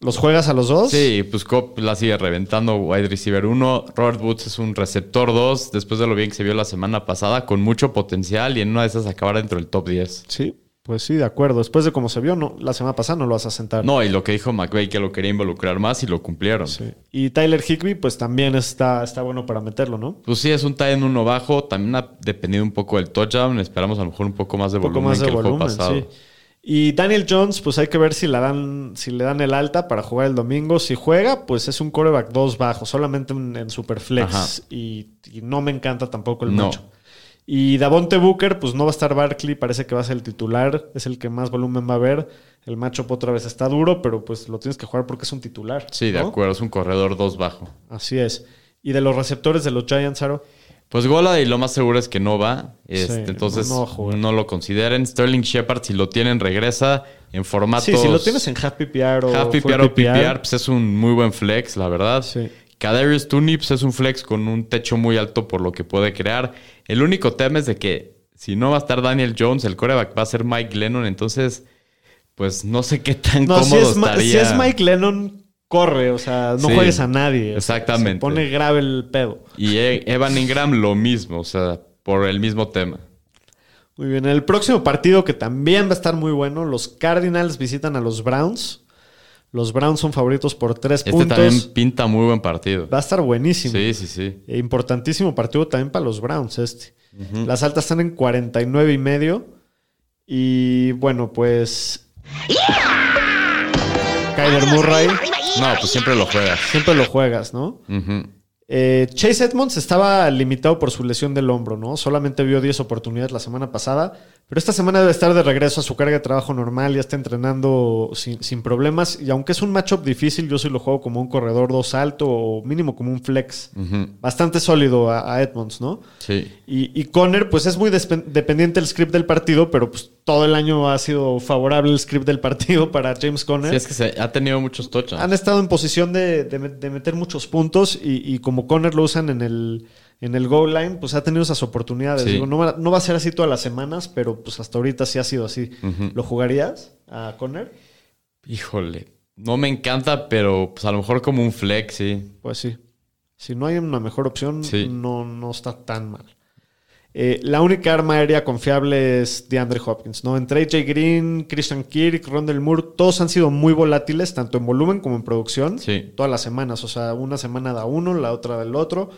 ¿los juegas a los dos? Sí, pues Cobb la sigue reventando wide receiver 1. Robert Woods es un receptor 2, después de lo bien que se vio la semana pasada, con mucho potencial y en una de esas acabar dentro del top 10. Sí, pues sí, de acuerdo. Después de cómo se vio, no, la semana pasada no lo vas a sentar. No, y lo que dijo McVay que lo quería involucrar más y lo cumplieron. Sí. Y Tyler Higby, pues también está, está bueno para meterlo, ¿no? Pues sí, es un tie en uno bajo. También ha dependido un poco del touchdown. Esperamos a lo mejor un poco más de Un poco volumen más de que el juego volumen, pasado. sí. Y Daniel Jones, pues hay que ver si, la dan, si le dan el alta para jugar el domingo. Si juega, pues es un coreback 2 bajo, solamente en, en Superflex. Y, y no me encanta tampoco el No. macho. Y Davonte Booker, pues no va a estar Barkley, parece que va a ser el titular, es el que más volumen va a haber. El macho otra vez está duro, pero pues lo tienes que jugar porque es un titular. Sí, de acuerdo. Es un corredor 2 bajo. Así es. Y de los receptores de los Giants, Aro. Pues Gola y lo más seguro es que no va. Este, Sí, entonces no lo consideren. Sterling Shepard, si lo tienen, regresa en formato. Sí, si lo tienes en half PPR o Half full PPR o PPR, pues es un muy buen flex, la verdad. Sí. Kadarius pues, es un flex con un techo muy alto por lo que puede crear. El único tema es de que si no va a estar Daniel Jones, el coreback va a ser Mike Lennon, entonces pues no sé qué tan No, si cómodo es, Ma- estaría. si es Mike Lennon, corre, o sea, no Sí, juegues a nadie. exactamente. Se pone grave el pedo. Y E- Evan Ingram lo mismo, o sea, por el mismo tema. Muy bien, el próximo partido que también va a estar muy bueno, los Cardinals visitan a los Browns. Los Browns son favoritos por tres Este puntos. también pinta muy buen partido. Va a estar buenísimo. Sí, sí, sí. E importantísimo partido también para los Browns este. Las altas están en 49 y medio. Y bueno, pues... Kyler Murray, No, pues siempre lo juegas. siempre lo juegas, ¿no? Eh, Chase Edmonds estaba limitado por su lesión del hombro, ¿no? Solamente vio 10 oportunidades la semana pasada, pero esta semana debe estar de regreso a su carga de trabajo normal, ya está entrenando sin, sin problemas, y aunque es un matchup difícil, yo sí lo juego como un corredor 2 alto o mínimo como un flex. Bastante sólido a, a Edmonds, ¿no? Sí. Y, y Conner, pues es muy dependiente del script del partido, pero pues todo el año ha sido favorable el script del partido para James Conner. Sí, es que se, ha tenido muchos touchdowns. Han estado en posición de, de me- de meter muchos puntos y, y como Conner lo usan en el, en el goal line, pues ha tenido esas oportunidades. Sí. Digo, no, va, no va a ser así todas las semanas, pero pues hasta ahorita sí ha sido así. ¿Lo jugarías a Conner? Híjole. No me encanta, pero pues a lo mejor como un flex, sí. Pues sí. Si no hay una mejor opción, Sí. no, no está tan mal. Eh, la única arma aérea confiable es DeAndre Hopkins, ¿no? Entre AJ Green, Christian Kirk, Rondell Moore, todos han sido muy volátiles, tanto en volumen como en producción, Sí. todas las semanas. O sea, una semana da uno, la otra del otro.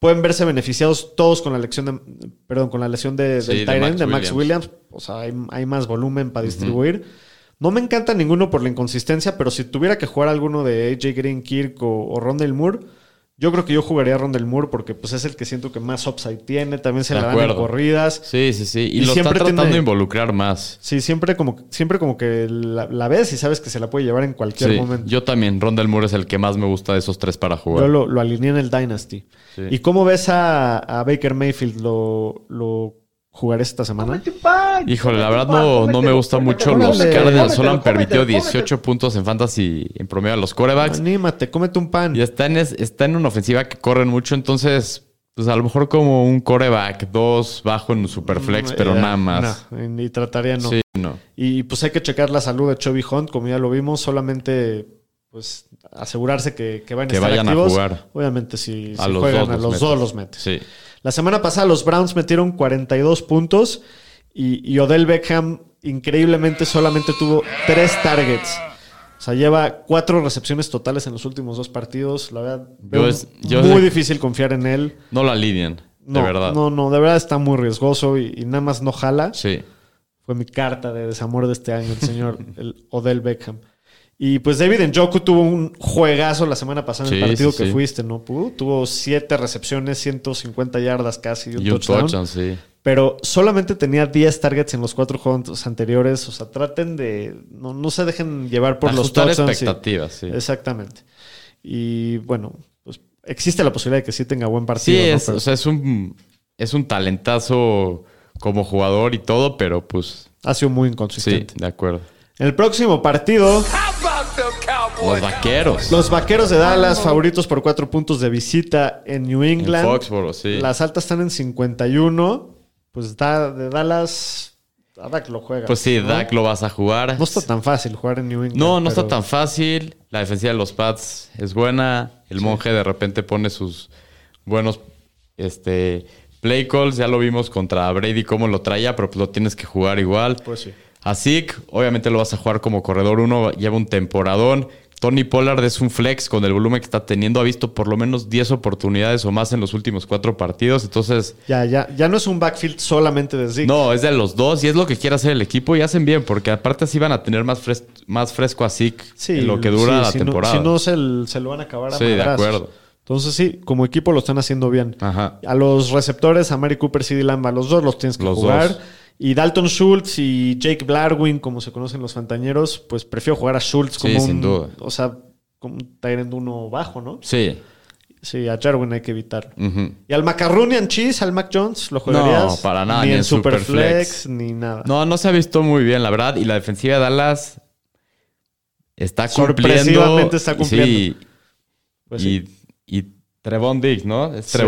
Pueden verse beneficiados todos con la lesión de, perdón, con la lesión de, Sí, del de Max de Max Williams. Williams. O sea, hay, hay más volumen para distribuir. No me encanta ninguno por la inconsistencia, pero si tuviera que jugar alguno de AJ Green, Kirk o, o Rondell Moore, yo creo que yo jugaría a Rondell Moore porque pues es el que siento que más upside tiene. También se De le dan en corridas. Sí, sí, sí. Y, Y lo está siempre tratando tiene- de involucrar más. Sí, siempre como, siempre como que la, la ves y sabes que se la puede llevar en cualquier Sí, momento. yo también. Rondell Moore es el que más me gusta de esos tres para jugar. Yo lo, lo alineé en el Dynasty. Sí. ¿Y cómo ves a, a Baker Mayfield? ¿Lo, lo jugaré esta semana? Híjole, la verdad no, no me gusta mucho. Los Cardinals solo han cómetelo, permitido cómetelo. 18 puntos en fantasy en promedio a los corebacks. Anímate, cómete un pan. Y está en, es- está en una ofensiva que corren mucho, entonces, pues a lo mejor como un coreback, dos bajo en Superflex, pero Eh, nada más. no, y trataría no. Sí, no. Y pues hay que checar la salud de Chubby Hunt, como ya lo vimos, solamente pues asegurarse que, que van a Que estar vayan a activos. jugar. Obviamente si, A si los juegan dos a los metes. dos los metes. Sí. La semana pasada los Browns metieron 42 puntos y, y Odell Beckham increíblemente solamente tuvo tres targets. O sea, lleva cuatro recepciones totales en los últimos dos partidos. La verdad, Yo es- yo muy sé- difícil confiar en él. No la alinean, No, de verdad. no, no, de verdad está muy riesgoso y, y nada más no jala. Sí. Fue mi carta de desamor de este año, el señor el Odell Beckham. Y pues David Njoku tuvo un juegazo la semana pasada en el Sí, partido sí, que sí. fuiste, ¿no? Tuvo siete recepciones, 150 yardas casi, y un Y un touchdown. touchdown, sí. Pero solamente tenía 10 targets en los cuatro juegos anteriores. O sea, traten de. No, no se dejen llevar por los Ajustar touchdowns. y- expectativas, sí. Exactamente. Y bueno, pues existe la posibilidad de que sí tenga buen Sí, partido. ¿no? es, Pero o sea, es un, es un talentazo como jugador y todo, pero pues ha sido muy sí, inconsistente. de acuerdo. En el próximo partido, Los vaqueros. los vaqueros de Dallas, favoritos por cuatro puntos de visita en New en England. Foxboro, sí. Las altas están en 51. Pues da, de Dallas, a Dak lo juega. Pues sí, ¿no? Dak lo vas a jugar. No está tan fácil jugar en New England. No, no está tan fácil. La defensiva de los Pats es buena. El monje de repente pone sus buenos este, play calls. Ya lo vimos contra Brady cómo lo traía, pero pues lo tienes que jugar igual. Pues sí. A Zeke, obviamente lo vas a jugar como corredor uno, lleva un temporadón. Tony Pollard es un flex con el volumen que está teniendo. Ha visto por lo menos 10 oportunidades o más en los últimos cuatro partidos. Entonces, Ya, ya, ya no es un backfield solamente de Zeke. no, es de los dos y es lo que quiere hacer el equipo y hacen bien, porque aparte así van a tener más, fres- más fresco a Zeke Sí, en lo que dura sí, la si no- temporada. si no, se, lo van a acabar a Sí, de acuerdo. Entonces sí, como equipo lo están haciendo bien. Ajá. A los receptores, a Mary Cooper, CD Lamb, a los dos los tienes que Los jugar. dos. Y Dalton Schultz y Jake Blarwin, como se conocen los fantañeros, pues prefiero jugar a Schultz Sí, como sin un, duda. o sea, como un Tyrant uno bajo, ¿no? Sí. Sí, a Jarwin hay que evitarlo. Y al Macaronian Cheese, al Mac Jones, ¿lo jugarías? No, para nada, Ni, ni en en Superflex, Superflex. ni nada. No, no se ha visto muy bien, la verdad. Y la defensiva de Dallas está cumpliendo. Está cumpliendo. Sí. Pues sí. y, y Trevon Diggs, ¿no? Es Sí.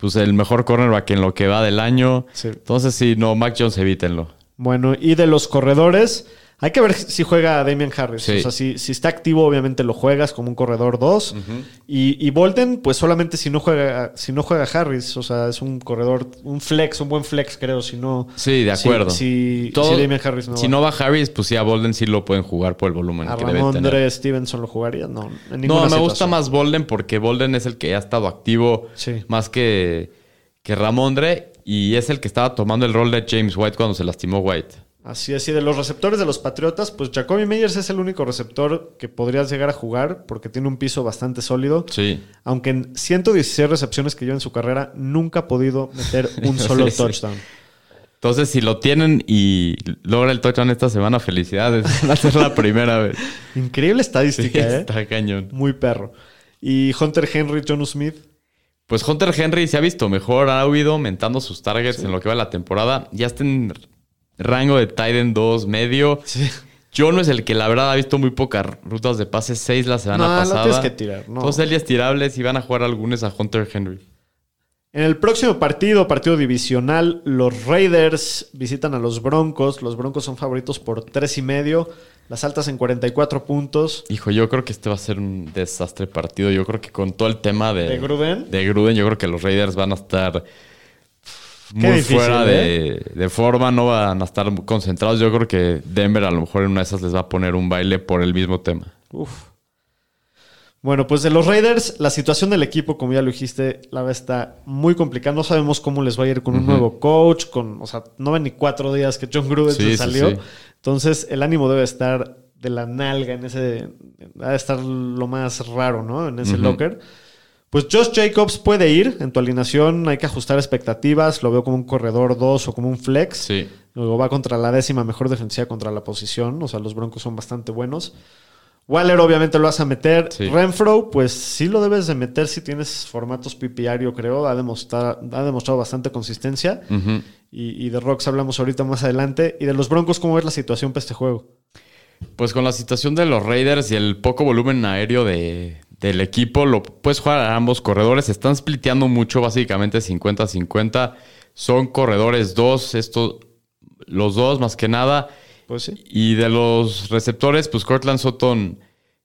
Pues el mejor cornerback en lo que va del año. Sí. Entonces, sí, no, Mac Jones, evítenlo. Bueno, y de los corredores, hay que ver si juega Damian Harris. Sí. O sea, si, si está activo, obviamente lo juegas como un corredor 2. y, y Bolden, pues solamente si no juega, si no juega Harris. O sea, es un corredor, un flex, un buen flex, creo. Si no. Sí, de si- acuerdo. Si, Todo- si Damian Harris no si va. no va Harris, pues sí, a Bolden sí lo pueden jugar por el volumen a que debe tener. Ramondre Stevenson lo jugaría. No, en No, me gusta más Bolden porque Bolden es el que ha estado activo Sí. más que, que Ramondre y es el que estaba tomando el rol de James White cuando se lastimó White. Así es, y de los receptores de los Patriotas, pues Jacoby Meyers es el único receptor que podrías llegar a jugar porque tiene un piso bastante sólido. Sí. Aunque en 116 recepciones que lleva en su carrera, nunca ha podido meter un solo Sí, sí. touchdown. Entonces, si lo tienen y logra el touchdown esta semana, felicidades. Va a ser la primera vez. Increíble Sí, estadística, ¿eh? está cañón. Muy perro. Y Hunter Henry, John Smith. Pues Hunter Henry se ha visto mejor, ha huido aumentando sus targets en lo que va la temporada. Ya está en rango de Titan 2 medio. Yo no es el que la verdad ha visto muy pocas rutas de pase 6 la semana No, pasada. tienes que tirar, no. Entonces él ya es tirable si van a jugar algunos a Hunter Henry. En el próximo partido, partido divisional, los Raiders visitan a los Broncos. Los Broncos son favoritos por tres y medio. Las altas en 44 puntos. Hijo, yo creo que este va a ser un desastre partido. Yo creo que con todo el tema de, ¿De Gruden? de Gruden, yo creo que los Raiders van a estar muy difícil, fuera ¿eh? de, de forma, no van a estar concentrados. Yo creo que Denver a lo mejor en una de esas les va a poner un baile por el mismo tema. Uf. Bueno, pues de los Raiders, la situación del equipo, como ya lo dijiste, la verdad está muy complicada. No sabemos cómo les va a ir con un nuevo coach, con, o sea, no ven ni cuatro días que John Gruden Sí, se salió. sí. Entonces, el ánimo debe estar de la nalga en ese. Va a estar lo más raro, ¿no? En ese locker. Pues Josh Jacobs puede ir en tu alineación, hay que ajustar expectativas, lo veo como un corredor 2 o como un flex. Sí. Luego va contra la décima mejor defensiva contra la posición. O sea, los Broncos son bastante buenos. Waller obviamente lo vas a meter. Sí. Renfro, pues sí lo debes de meter si tienes formatos PPR, yo creo. Ha demostrado, ha demostrado bastante consistencia. Y, y de Rocks hablamos ahorita más adelante. Y de los Broncos, ¿cómo ves la situación para este juego? Pues con la situación de los Raiders y el poco volumen aéreo de, del equipo, lo puedes jugar a ambos corredores. Se están spliteando mucho, básicamente 50-50. Son corredores dos, estos, los dos más que nada. Pues sí. Y de los receptores, pues Cortland Sutton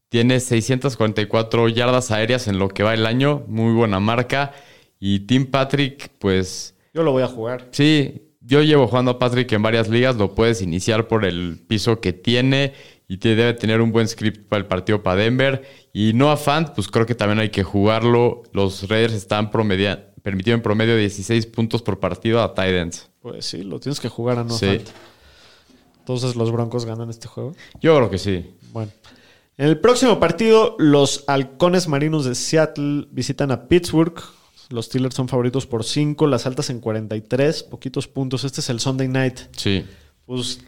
tiene 644 yardas aéreas en lo que va el año. Muy buena marca. Y Tim Patrick, pues Yo lo voy a jugar. Sí, yo llevo jugando a Patrick en varias ligas, lo puedes iniciar por el piso que tiene y te debe tener un buen script para el partido para Denver. Y Noah Fant, pues creo que también hay que jugarlo. Los Raiders están promedia- permitido en promedio 16 puntos por partido a tight ends. Pues sí, lo tienes que jugar a no Sí. Fant. Entonces los Broncos ganan este juego. Yo creo que sí. Bueno. En el próximo partido, los halcones marinos de Seattle visitan a Pittsburgh. Los Steelers son favoritos por 5, las altas en 43, poquitos puntos. Este es el Sunday night. Sí, Pues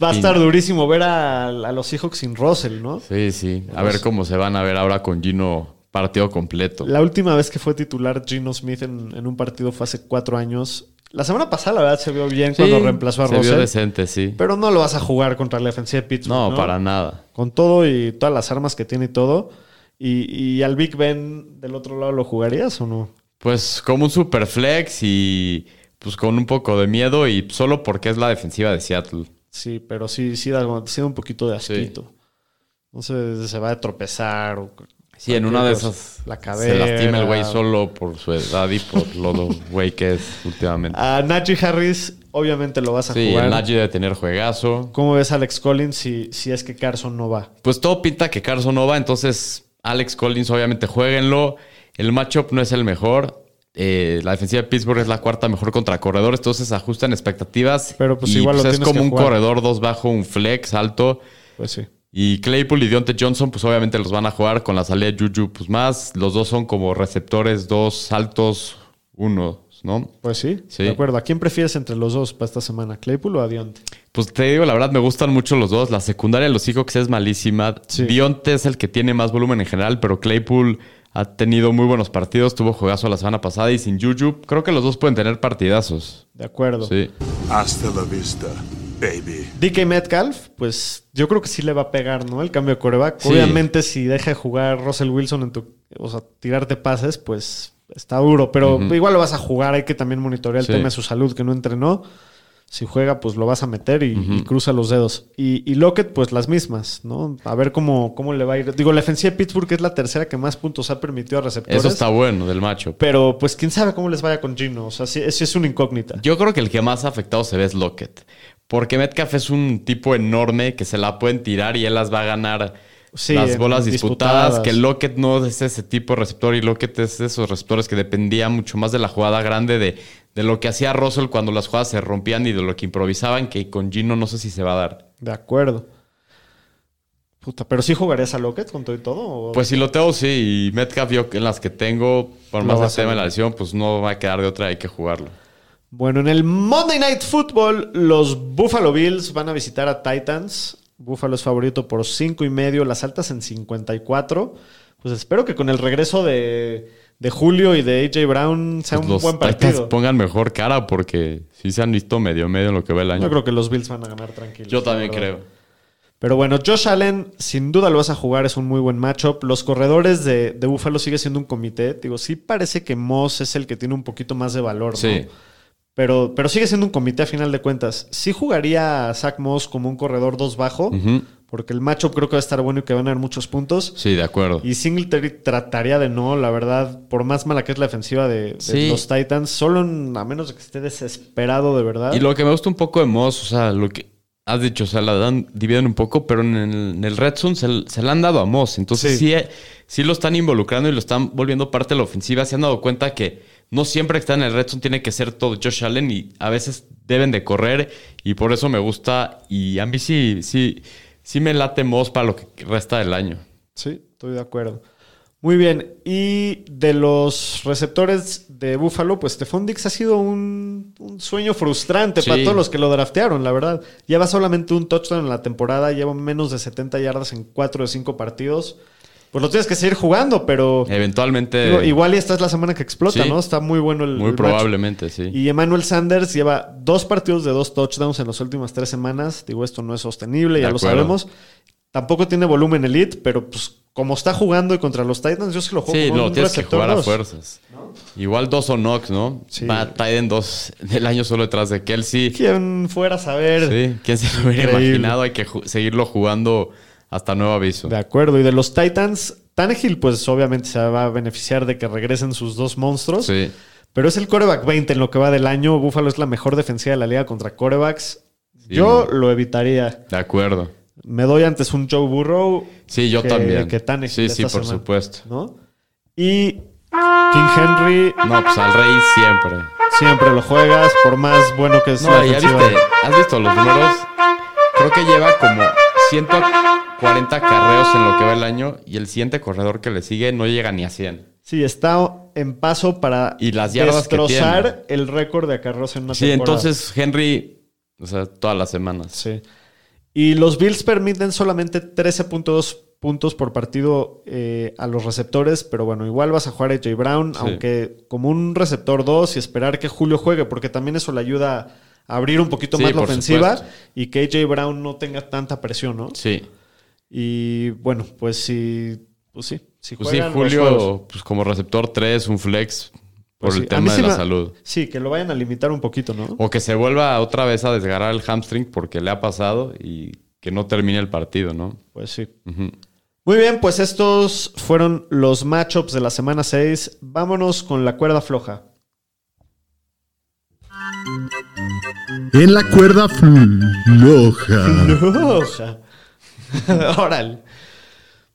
va a estar durísimo ver a, a los Seahawks sin Russell, ¿no? sí, sí. A ver cómo se van a ver ahora con Gino partido completo. La última vez que fue titular Gino Smith en, en un partido fue hace cuatro años. La semana pasada, la verdad, se vio bien Sí, cuando reemplazó a se vio Russell. decente, sí. Pero no lo vas a jugar contra la defensiva de Pittsburgh. No, No, para nada. Con todo y todas las armas que tiene y todo. Y, y al Big Ben del otro lado lo jugarías o no? Pues como un super flex y pues con un poco de miedo y solo porque es la defensiva de Seattle. Sí, pero sí, sí da, sí da un poquito de asquito. No sé, se va a tropezar o Sí, en una de esas La se cadera. lastima el güey solo por su edad y por lo güey que es últimamente. A Najee Harris, obviamente lo vas a sí, jugar. el Najee debe tener juegazo. ¿Cómo ves a Alex Collins si, si es que Carson no va? Pues todo pinta que Carson no va, entonces Alex Collins obviamente jueguenlo. El matchup no es el mejor. Eh, la defensiva de Pittsburgh es la cuarta mejor contra corredores, entonces ajustan expectativas. Pero, pues, Y, igual lo es como que un jugar. corredor dos bajo, un flex alto. Pues sí. Y Claypool y Deontay Johnson, pues obviamente los van a jugar con la salida de Juju, pues más. Los dos son como receptores, dos altos, unos, ¿no? Pues sí, Sí. de acuerdo. ¿A quién prefieres entre los dos para esta semana? ¿Claypool o a Dionte? Pues te digo, la verdad, me gustan mucho los dos. La secundaria de los Seahawks es malísima. Sí. Deontay es el que tiene más volumen en general, pero Claypool ha tenido muy buenos partidos. Tuvo juegazo la semana pasada y sin Juju, creo que los dos pueden tener partidazos. De acuerdo. Sí. Hasta la vista, baby. DK Metcalf, pues yo creo que sí le va a pegar, ¿no? El cambio de coreback. Sí. Obviamente, si deja de jugar Russell Wilson en tu. O sea, tirarte pases, pues está duro. Pero igual lo vas a jugar. Hay que también monitorear el Sí. tema de su salud, que no entrenó. Si juega, pues lo vas a meter y, y cruza los dedos. Y, y Lockett, pues las mismas, ¿no? A ver cómo, cómo le va a ir. Digo, la ofensiva de Pittsburgh es la tercera que más puntos ha permitido a receptores. Eso está bueno del macho. Pero pues quién sabe cómo les vaya con Gino. O sea, sí, sí es una incógnita. Yo creo que el que más afectado se ve es Lockett. Porque Metcalf es un tipo enorme que se la pueden tirar y él las va a ganar Sí, las bolas disputadas. disputadas. Que Lockett no es ese tipo de receptor y Lockett es de esos receptores que dependía mucho más de la jugada grande, de, de lo que hacía Russell cuando las jugadas se rompían y de lo que improvisaban, que con Gino no sé si se va a dar. De acuerdo. Puta, pero sí jugarías a Lockett con todo y todo. ¿o? Pues si lo tengo, sí. Y Metcalf, yo en las que tengo, por más vas de a tema de la lesión, pues no va a quedar de otra, hay que jugarlo. Bueno, en el Monday Night Football, los Buffalo Bills van a visitar a Titans. Buffalo es favorito por 5 y medio, las altas en 54. Pues espero que con el regreso de, de Julio y de AJ Brown sea Pues un los buen partido. pongan mejor cara porque sí se han visto medio medio en lo que va el año. Yo creo que los Bills van a ganar tranquilos. Yo también creo. Pero bueno, Josh Allen, sin duda lo vas a jugar, es un muy buen matchup. Los corredores de, de Buffalo sigue siendo un comité. Digo, sí parece que Moss es el que tiene un poquito más de valor, ¿no? Sí. Pero, pero sigue siendo un comité a final de cuentas. Sí jugaría a Zach Moss como un corredor 2 bajo. Porque el matchup creo que va a estar bueno y que van a haber muchos puntos. Sí, de acuerdo. Y Singletary trataría de no, la verdad, por más mala que es la defensiva de, los Titans, solo en- a menos de que esté desesperado de verdad. Y lo que me gusta un poco de Moss, o sea, lo que has dicho, o sea, la dan, dividen un poco, pero en el, en el Red Zone se, se la han dado a Moss. Entonces Sí. sí. sí lo están involucrando y lo están volviendo parte de la ofensiva. Se han dado cuenta que no siempre que está en el Red Zone tiene que ser todo Josh Allen y a veces deben de correr y por eso me gusta. Y a mí sí, sí, sí me late Moss para lo que resta del año. Sí, estoy de acuerdo. Muy bien. Y de los receptores de Buffalo, pues Stephon Dix ha sido un, un sueño frustrante Sí. para todos los que lo draftearon, la verdad. Lleva solamente un touchdown en la temporada, lleva menos de 70 yardas en 4 de 5 partidos. Pues lo tienes que seguir jugando, pero Eventualmente, digo, igual y esta es la semana que explota, Sí. ¿no? Está muy bueno el muy el match. probablemente, sí. Y Emmanuel Sanders lleva dos partidos de dos touchdowns en las últimas tres semanas. Digo, esto no es sostenible, ya lo sabemos. Tampoco tiene volumen elite, pero pues como está jugando y contra los Titans, yo sí lo juego Sí, no, tienes que jugar a fuerzas. Igual dos o Knox, ¿no? Sí. Va Tiden dos del año solo detrás de Kelsey. Quien fuera a saber. Sí, ¿quién se lo hubiera Increíble. imaginado? Hay que ju- seguirlo jugando hasta nuevo aviso. De acuerdo. Y de los Titans, Tannehill, pues obviamente se va a beneficiar de que regresen sus dos monstruos. Sí. Pero es el coreback 20 en lo que va del año. Buffalo es la mejor defensiva de la liga contra corebacks. Sí, yo lo evitaría. De acuerdo. Me doy antes un Joe Burrow. Sí, yo que- también. que Tannehill sí, sí, por semana. supuesto. ¿no? Y King Henry No, pues al rey siempre. siempre lo juegas, por más bueno que es la No, ya defensiva. viste, ¿has visto los números? Creo que lleva como 140 carreos en lo que va el año y el siguiente corredor que le sigue no llega ni a 100. Sí, está en paso para Y las yardas que destrozar el récord de acarreos en una Sí, temporada. entonces Henry, o sea, todas las semanas. Sí. Y los Bills permiten solamente 13.2 puntos por partido eh, a los receptores, pero bueno, igual vas a jugar a J. Brown, Sí. aunque como un receptor 2 y esperar que Julio juegue, porque también eso le ayuda a abrir un poquito Sí, más la ofensiva supuesto. y que AJ Brown no tenga tanta presión, ¿no? Sí. Y bueno, pues sí, pues sí. Si Pues sí. Julio, pues como receptor 3, un flex por Pues el sí. Tema de la salud. Sí, que lo vayan a limitar un poquito, ¿no? O que se vuelva otra vez a desgarrar el hamstring porque le ha pasado y que no termine el partido, ¿no? Pues sí. Muy bien, pues estos fueron los matchups de la semana 6. Vámonos con la cuerda floja. En la cuerda floja. Floja. Órale.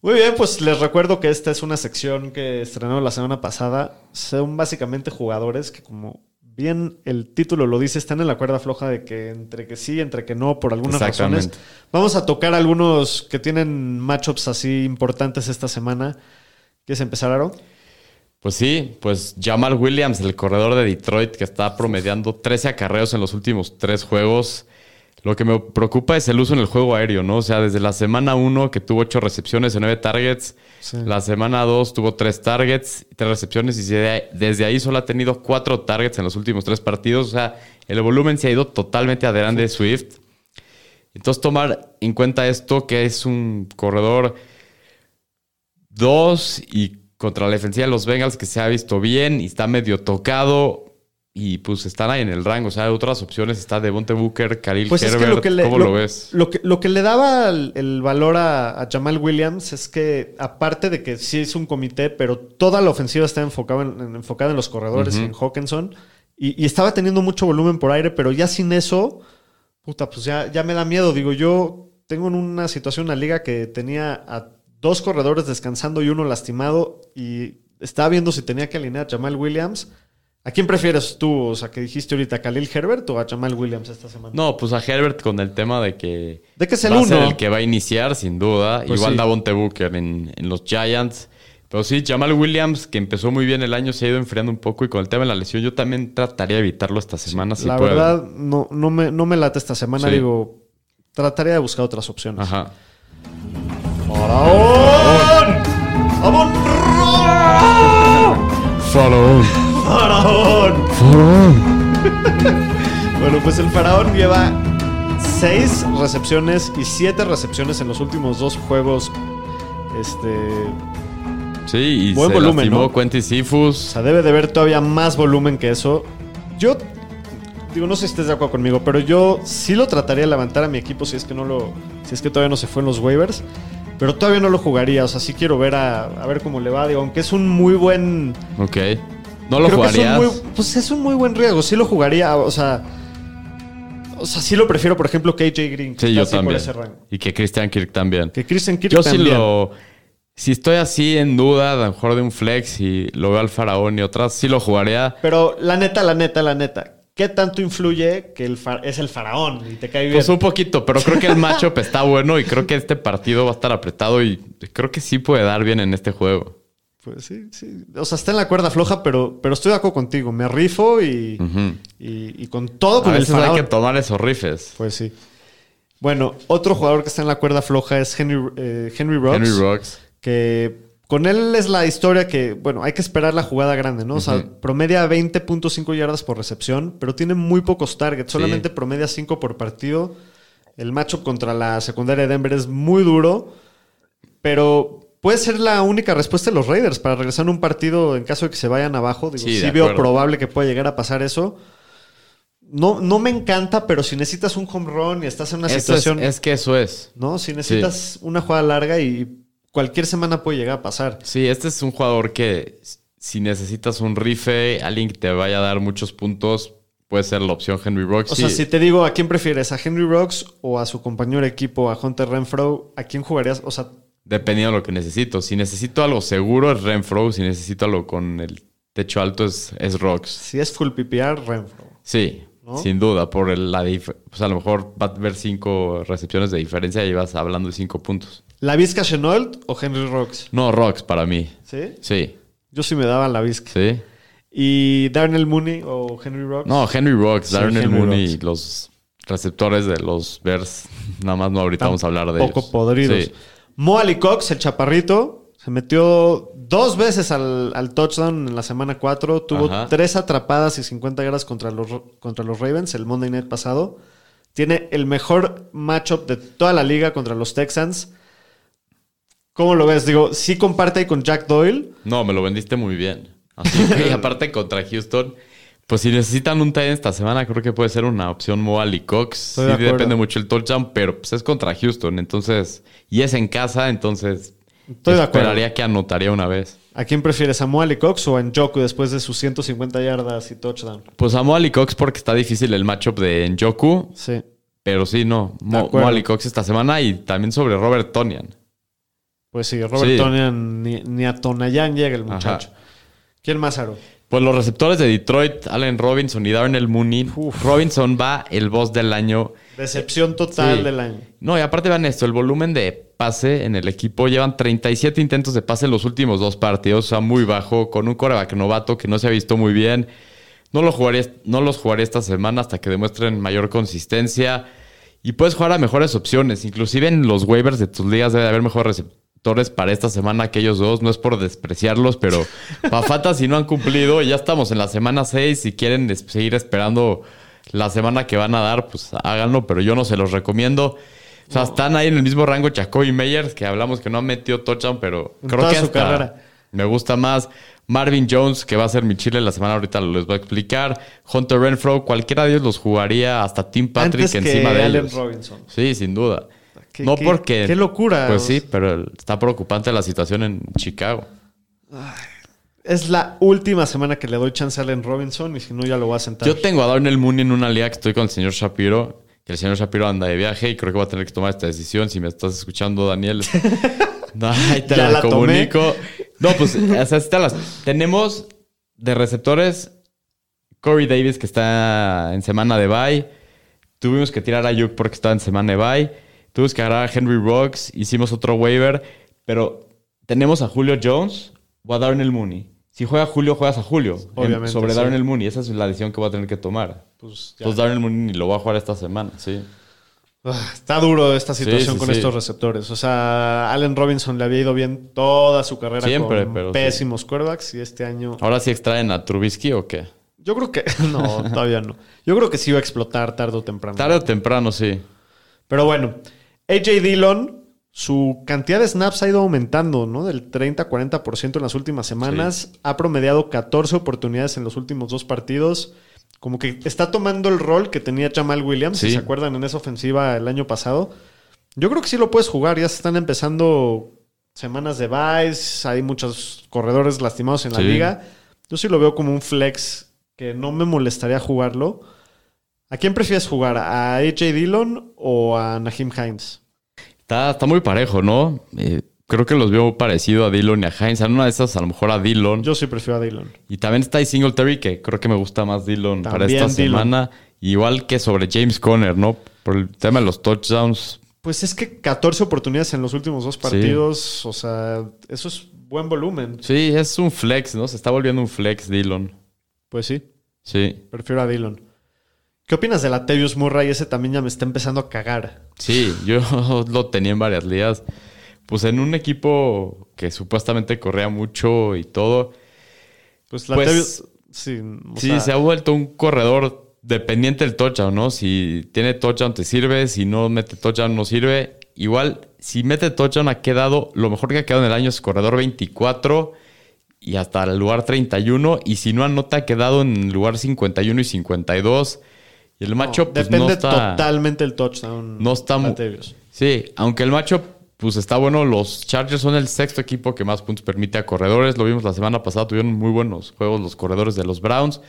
Muy bien, pues les recuerdo que esta es una sección que estrenó la semana pasada. Son básicamente jugadores que, como bien el título lo dice, están en la cuerda floja de que entre que sí, entre que no, por algunas razones. Vamos a tocar algunos que tienen matchups así importantes esta semana. ¿Quieres empezar, Aaron? Pues sí, pues Jamal Williams, el corredor de Detroit, que está promediando 13 acarreos en los últimos tres juegos. Lo que me preocupa es el uso en el juego aéreo, ¿no? O sea, desde la semana 1 que tuvo 8 recepciones y 9 targets, Sí. la semana 2 tuvo 3 targets y 3 recepciones y desde- ahí solo ha tenido 4 targets en los últimos 3 partidos. O sea, el volumen se ha ido totalmente a de Swift. Entonces, tomar en cuenta esto, que es un corredor 2 y contra la defensiva de los Bengals que se ha visto bien y está medio tocado y pues están ahí en el rango. O sea, hay otras opciones. Está Devonte Booker, Khalil Pues es que lo que le, ¿Cómo lo, ves? Lo que, lo que le daba el, el valor a, a Jamal Williams es que, aparte de que sí es un comité, pero toda la ofensiva está enfocada en, en- enfocada en los corredores y en Hawkinson. Y, y estaba teniendo mucho volumen por aire, pero ya sin eso, puta, pues ya, ya me da miedo. Digo, yo tengo en una situación en la liga que tenía a dos corredores descansando y uno lastimado. Y estaba viendo si tenía que alinear a Jamal Williams. ¿A quién prefieres tú? O sea, que dijiste ahorita, ¿a Khalil Herbert o a Jamal Williams esta semana? No, pues a Herbert con el tema de que, De que es el va a ser uno. el que va a iniciar, sin duda. Pues Igual sí. Davonte Booker en, en los Giants. Pero sí, Jamal Williams, que empezó muy bien el año, se ha ido enfriando un poco. Y con el tema de la lesión, yo también trataría de evitarlo esta semana si la puedo. verdad, no, no, me, no me late esta semana. Sí. Digo, trataría de buscar otras opciones. Ajá. ¡Faraón! Faraón. ¡Faraón! Faraón. Bueno, pues el Faraón lleva seis recepciones y siete recepciones en los últimos dos juegos. Este. Sí, y Buen se volumen, lastimó ¿no? Quentin O Sifus. sea, debe de haber todavía más volumen que eso. Yo digo, no sé si estés de acuerdo conmigo, pero yo sí lo trataría de levantar a mi equipo si es que no lo, si es que todavía no se fue en los waivers, pero todavía no lo jugaría, o sea, sí quiero ver a, a ver cómo le va, digo, aunque es un muy buen, Ok. ¿No lo es jugarías? muy- pues es un muy buen riesgo, sí lo jugaría, o sea, o sea, sí lo prefiero, por ejemplo, que AJ Green, que Sí, yo también. Y que Christian Kirk también. que Christian Kirk Yo sí también. lo. Si estoy así en duda, a lo mejor de un flex y lo veo al faraón y otras, sí lo jugaría. Pero la neta, la neta, la neta, ¿qué tanto influye que el es el faraón y te cae bien? Pues un poquito, pero creo que el matchup está bueno y creo que este partido va a estar apretado y creo que sí puede dar bien en este juego. Pues sí, sí. O sea, está en la cuerda floja, pero, pero estoy de acuerdo contigo. Me rifo y, y, y con todo A con el veces hay faraón. que tomar esos rifes. Pues sí. Bueno, otro jugador que está en la cuerda floja es Henry, eh, Henry Rocks. Henry Rocks. Que con él es la historia que, bueno, hay que esperar la jugada grande, ¿no? O sea, promedia 20.5 yardas por recepción, pero tiene muy pocos targets. Solamente promedia 5 por partido. El matchup contra la secundaria de Denver es muy duro, pero puede ser la única respuesta de los Raiders para regresar a un partido en caso de que se vayan abajo. Digo, Sí, veo probable que pueda llegar a pasar eso. No, no me encanta, pero si necesitas un home run y estás en una Eso situación, es que eso es. ¿no? Si necesitas una jugada larga y cualquier semana puede llegar a pasar. Sí, este es un jugador que si necesitas un rife, alguien que te vaya a dar muchos puntos, puede ser la opción Henry Rocks. O sea, si te digo, ¿a quién prefieres? ¿A Henry Rocks o a su compañero de equipo, a Hunter Renfro? ¿A quién jugarías? O sea, Dependiendo de lo que necesito. Si necesito algo seguro es Renfro. Si necesito algo con el techo alto es, es Rocks. si es full PPR, Renfro. Sí, ¿No? sin duda. Por el- la pues a lo mejor va a haber cinco recepciones de diferencia y vas hablando de cinco puntos. ¿La Vizca Chenault o Henry Rocks? No, Rocks para mí. ¿Sí? Sí, Yo sí me daba la Vizca. sí. ¿Y Darnell Mooney o Henry Rocks? No, Henry Rocks, Sí, Darnell Henry Mooney, Rocks. los receptores de los Bears. Nada más no ahorita vamos a hablar de Poco ellos. podridos. Sí. Mo Cox, el chaparrito, se metió dos veces al, al touchdown en la semana 4. Tuvo Ajá. tres atrapadas y 50 yardas contra los, contra los Ravens el Monday Night pasado. Tiene el mejor matchup de toda la liga contra los Texans. ¿Cómo lo ves? Digo, sí comparte con Jack Doyle. No, me lo vendiste muy bien. Así que, y aparte contra Houston, pues si necesitan un tight end esta semana, creo que puede ser una opción Moal y Cox. Sí, de depende mucho el touchdown, pero pues es contra Houston, entonces, y es en casa, entonces Estoy de acuerdo. esperaría que anotaría una vez. ¿A quién prefieres? ¿A Mo Ali Cox o a Njoku después de sus 150 yardas y touchdown? Pues a Moal y Cox porque está difícil el matchup de Njoku, Sí. pero sí, no. Mo, acuerdo. Moal y Cox esta semana y también sobre Robert Tonian. Pues sí, Robert Sí. Tonian ni, ni a Tonayán llega el Ajá. muchacho. ¿Quién más, Aro? Pues los receptores de Detroit, Allen Robinson y Darnell Mooney. Robinson va el boss del año. Decepción total Sí. del año. No, y aparte vean esto, el volumen de pase en el equipo llevan 37 intentos de pase en los últimos dos partidos, o sea, muy bajo, con un coreback novato que no se ha visto muy bien. No, lo jugaría, no los jugaré esta semana hasta que demuestren mayor consistencia. Y puedes jugar a mejores opciones. Inclusive en los waivers de tus ligas debe haber mejores receptores para esta semana que ellos dos. No es por despreciarlos, pero para Fantasy no han cumplido. Y ya estamos en la semana 6. Si quieren seguir esperando la semana que van a dar, pues háganlo. Pero yo no se los recomiendo. O sea, están ahí en el mismo rango Jacoby Meyers, que hablamos que no han metido touchdown, pero En creo toda que su hasta carrera. me gusta más. Marvin Jones, que va a ser mi chile la semana, ahorita les voy a explicar. Hunter Renfro, cualquiera de ellos los jugaría, hasta Tim Patrick Antes que encima de Allen ellos. Robinson. Sí, sin duda. Qué- no qué- porque. qué locura. Pues sí, pero está preocupante la situación en Chicago. Es la última semana que le doy chance a Allen Robinson y si no ya lo voy a sentar. Yo tengo a Darnell Mooney en una liga que estoy con el señor Shapiro. Que el señor Shapiro anda de viaje y creo que va a tener que tomar esta decisión. Si me estás escuchando, Daniel. No, ahí te Ya la, tomé. comunico. No, pues, o sea, te las- tenemos de receptores Corey Davis, que está en semana de bye. Tuvimos que tirar a Yuk porque estaba en semana de bye. Tuvimos que agarrar a Henry Rocks. Hicimos otro waiver. Pero tenemos a Julio Jones o a Darnell Mooney. Si juega Julio, juegas a Julio. En- Obviamente, sobre sí. Darnell Mooney. Esa es la decisión que voy a tener que tomar. Pues, ya. Entonces Darnell Mooney lo va a jugar esta semana, sí. Ah, Está duro esta situación sí, con sí. estos receptores. O sea, Allen Robinson le había ido bien toda su carrera Siempre, con pero pésimos quarterbacks y este año... Ahora sí extraen a Trubisky o qué? Yo creo que... No, todavía no. Yo creo que sí va a explotar tarde o temprano. Tarde o temprano, sí. Pero bueno, AJ Dillon, su cantidad de snaps ha ido aumentando, ¿no? Del 30 a 40% en las últimas semanas. Ha promediado 14 oportunidades en los últimos dos partidos. como que está tomando el rol que tenía Jamal Williams, si se acuerdan en esa ofensiva el año pasado. Yo creo que sí lo puedes jugar, ya se están empezando semanas de byes, hay muchos corredores lastimados en la Sí. liga. Yo sí lo veo como un flex que no me molestaría jugarlo. ¿A quién prefieres jugar? ¿A AJ Dillon o a Naheem Hines? Está, está muy parejo, ¿no? Eh, creo que los veo parecido a Dillon y a Hines. En una de esas, a lo mejor a Dillon. Yo sí prefiero a Dillon. Y también está ahí Singletary, que creo que me gusta más Dillon para esta Dillon. semana. Igual que sobre James Conner, ¿no? Por el tema de los touchdowns. Pues es que 14 oportunidades en los últimos dos partidos, o sea, eso es buen volumen. Sí, es un flex, ¿no? Se está volviendo un flex Dillon. Pues sí, Sí. prefiero a Dillon. ¿Qué opinas de Latavius Murray? Ese también ya me está empezando a cagar. Sí, yo lo tenía en varias ligas. Pues en un equipo que supuestamente corría mucho y todo. Pues Pues, Latavius... sí, o Sí, sea, se ha vuelto un corredor dependiente del touchdown, ¿no? Si tiene touchdown te sirve, si no mete touchdown no sirve. Igual, si mete touchdown ha quedado, lo mejor que ha quedado en el año es corredor 24 y hasta el lugar 31. Y si no anota, ha quedado en el lugar 51 y 52. Y el macho, no, pues depende no está... totalmente el touchdown. No está mu- Latavius. Sí, aunque el macho pues está bueno, los Chargers son el sexto equipo que más puntos permite a corredores. Lo vimos la semana pasada, tuvieron muy buenos juegos los corredores de los Browns.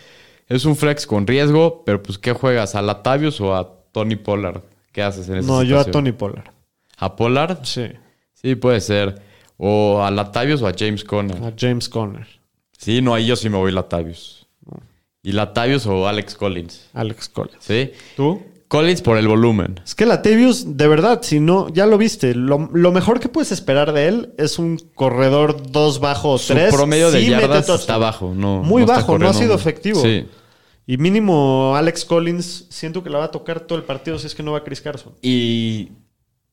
Es un flex con riesgo, pero pues ¿qué juegas? ¿A Latavius o a Tony Pollard? ¿Qué haces en esa No, yo a? Tony Pollard. ¿A Pollard? Sí, Sí, puede ser. O a Latavius o a James Conner. a James Conner. Sí, no, ahí yo sí me voy Latavius. ¿Y Latavius o Alex Collins? Alex Collins. ¿Sí? ¿Tú? Collins por el volumen. Es que Latavius, de verdad, si no, ya lo viste. Lo, lo mejor que puedes esperar de él es un corredor dos bajo o Su tres. promedio de Sí yardas está bajo. No, Muy no bajo, no ha sido efectivo. Sí. Y mínimo Alex Collins, siento que la va a tocar todo el partido si es que no va Chris Carson. Y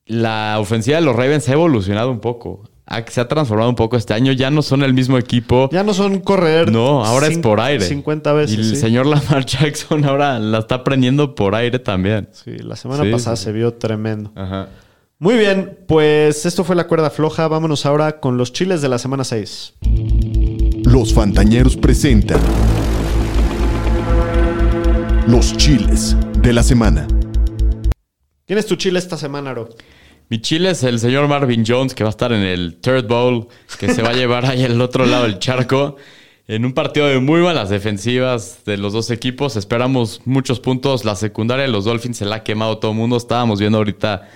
la ofensiva de los Ravens ha evolucionado un poco. Ha- Se ha transformado un poco este año. Ya no son el mismo equipo. Ya no son correr. no, ahora es por aire. 50 veces. Y el sí. señor Lamar Jackson ahora la está aprendiendo por aire también. Sí, la semana Sí, pasada sí. se vio tremendo. Ajá. Muy bien, pues esto fue la cuerda floja. Vámonos ahora con los chiles de la semana 6. Los Fantañeros presentan Los Chiles de la Semana. ¿Quién es tu chile esta semana, Aro? Mi chile es el señor Marvin Jones, que va a estar en el Third Bowl, que se va a llevar ahí al otro lado del charco. En un partido de muy buenas defensivas de los dos equipos. Esperamos muchos puntos. La secundaria de los Dolphins se la ha quemado todo el mundo. Estábamos viendo ahorita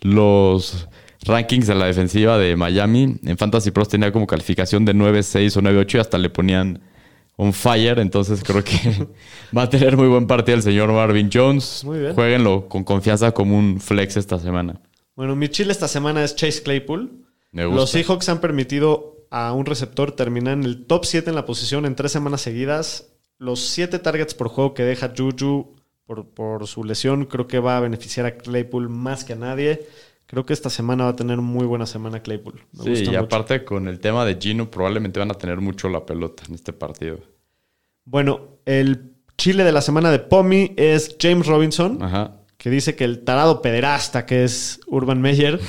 los rankings de la defensiva de Miami. En Fantasy Pros tenía como calificación de 9-6 o 9-8 y hasta le ponían on fire. Entonces creo que va a tener muy buen partido el señor Marvin Jones. Muy bien. Jueguenlo con confianza como un flex esta semana. Bueno, mi chile esta semana es Chase Claypool. Me gusta. Los Seahawks han permitido a un receptor terminar en el top 7 en la posición en tres semanas seguidas. Los 7 targets por juego que deja Juju por, por su lesión creo que va a beneficiar a Claypool más que a nadie. Creo que esta semana va a tener muy buena semana Claypool. Me Sí, gusta y mucho. aparte con el tema de Gino, probablemente van a tener mucho la pelota en este partido. Bueno, el chile de la semana de Pomi es James Robinson. Ajá. Que dice que el tarado pederasta que es Urban Meyer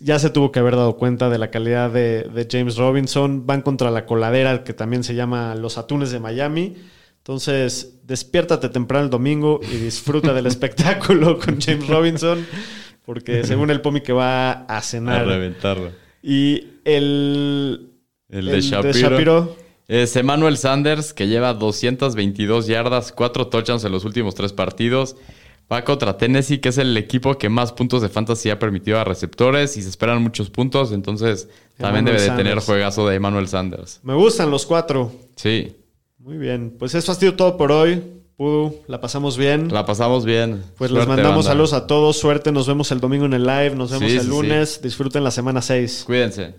ya se tuvo que haber dado cuenta de la calidad de, de James Robinson. Van contra la coladera que también se llama Los Atunes de Miami. Entonces, despiértate temprano el domingo y disfruta del espectáculo con James Robinson, porque según el Pomi que va a A cenar. reventarlo. Y el, El, de Shapiro. Shapiro, Es Emmanuel Sanders, que lleva 222 yardas, 4 touchdowns en los últimos 3 partidos. Va contra Tennessee, que es el equipo que más puntos de fantasy ha permitido a receptores y se esperan muchos puntos. Entonces, también Emmanuel debe de tener juegazo de Emmanuel Sanders. me gustan los cuatro. Sí, Muy bien, pues eso ha sido todo por hoy. Pudu, la pasamos bien. la pasamos bien. Pues les mandamos banda. saludos a todos. Suerte. Nos vemos el domingo en el live. Nos vemos Sí, el sí, lunes. Disfruten la semana 6. Cuídense.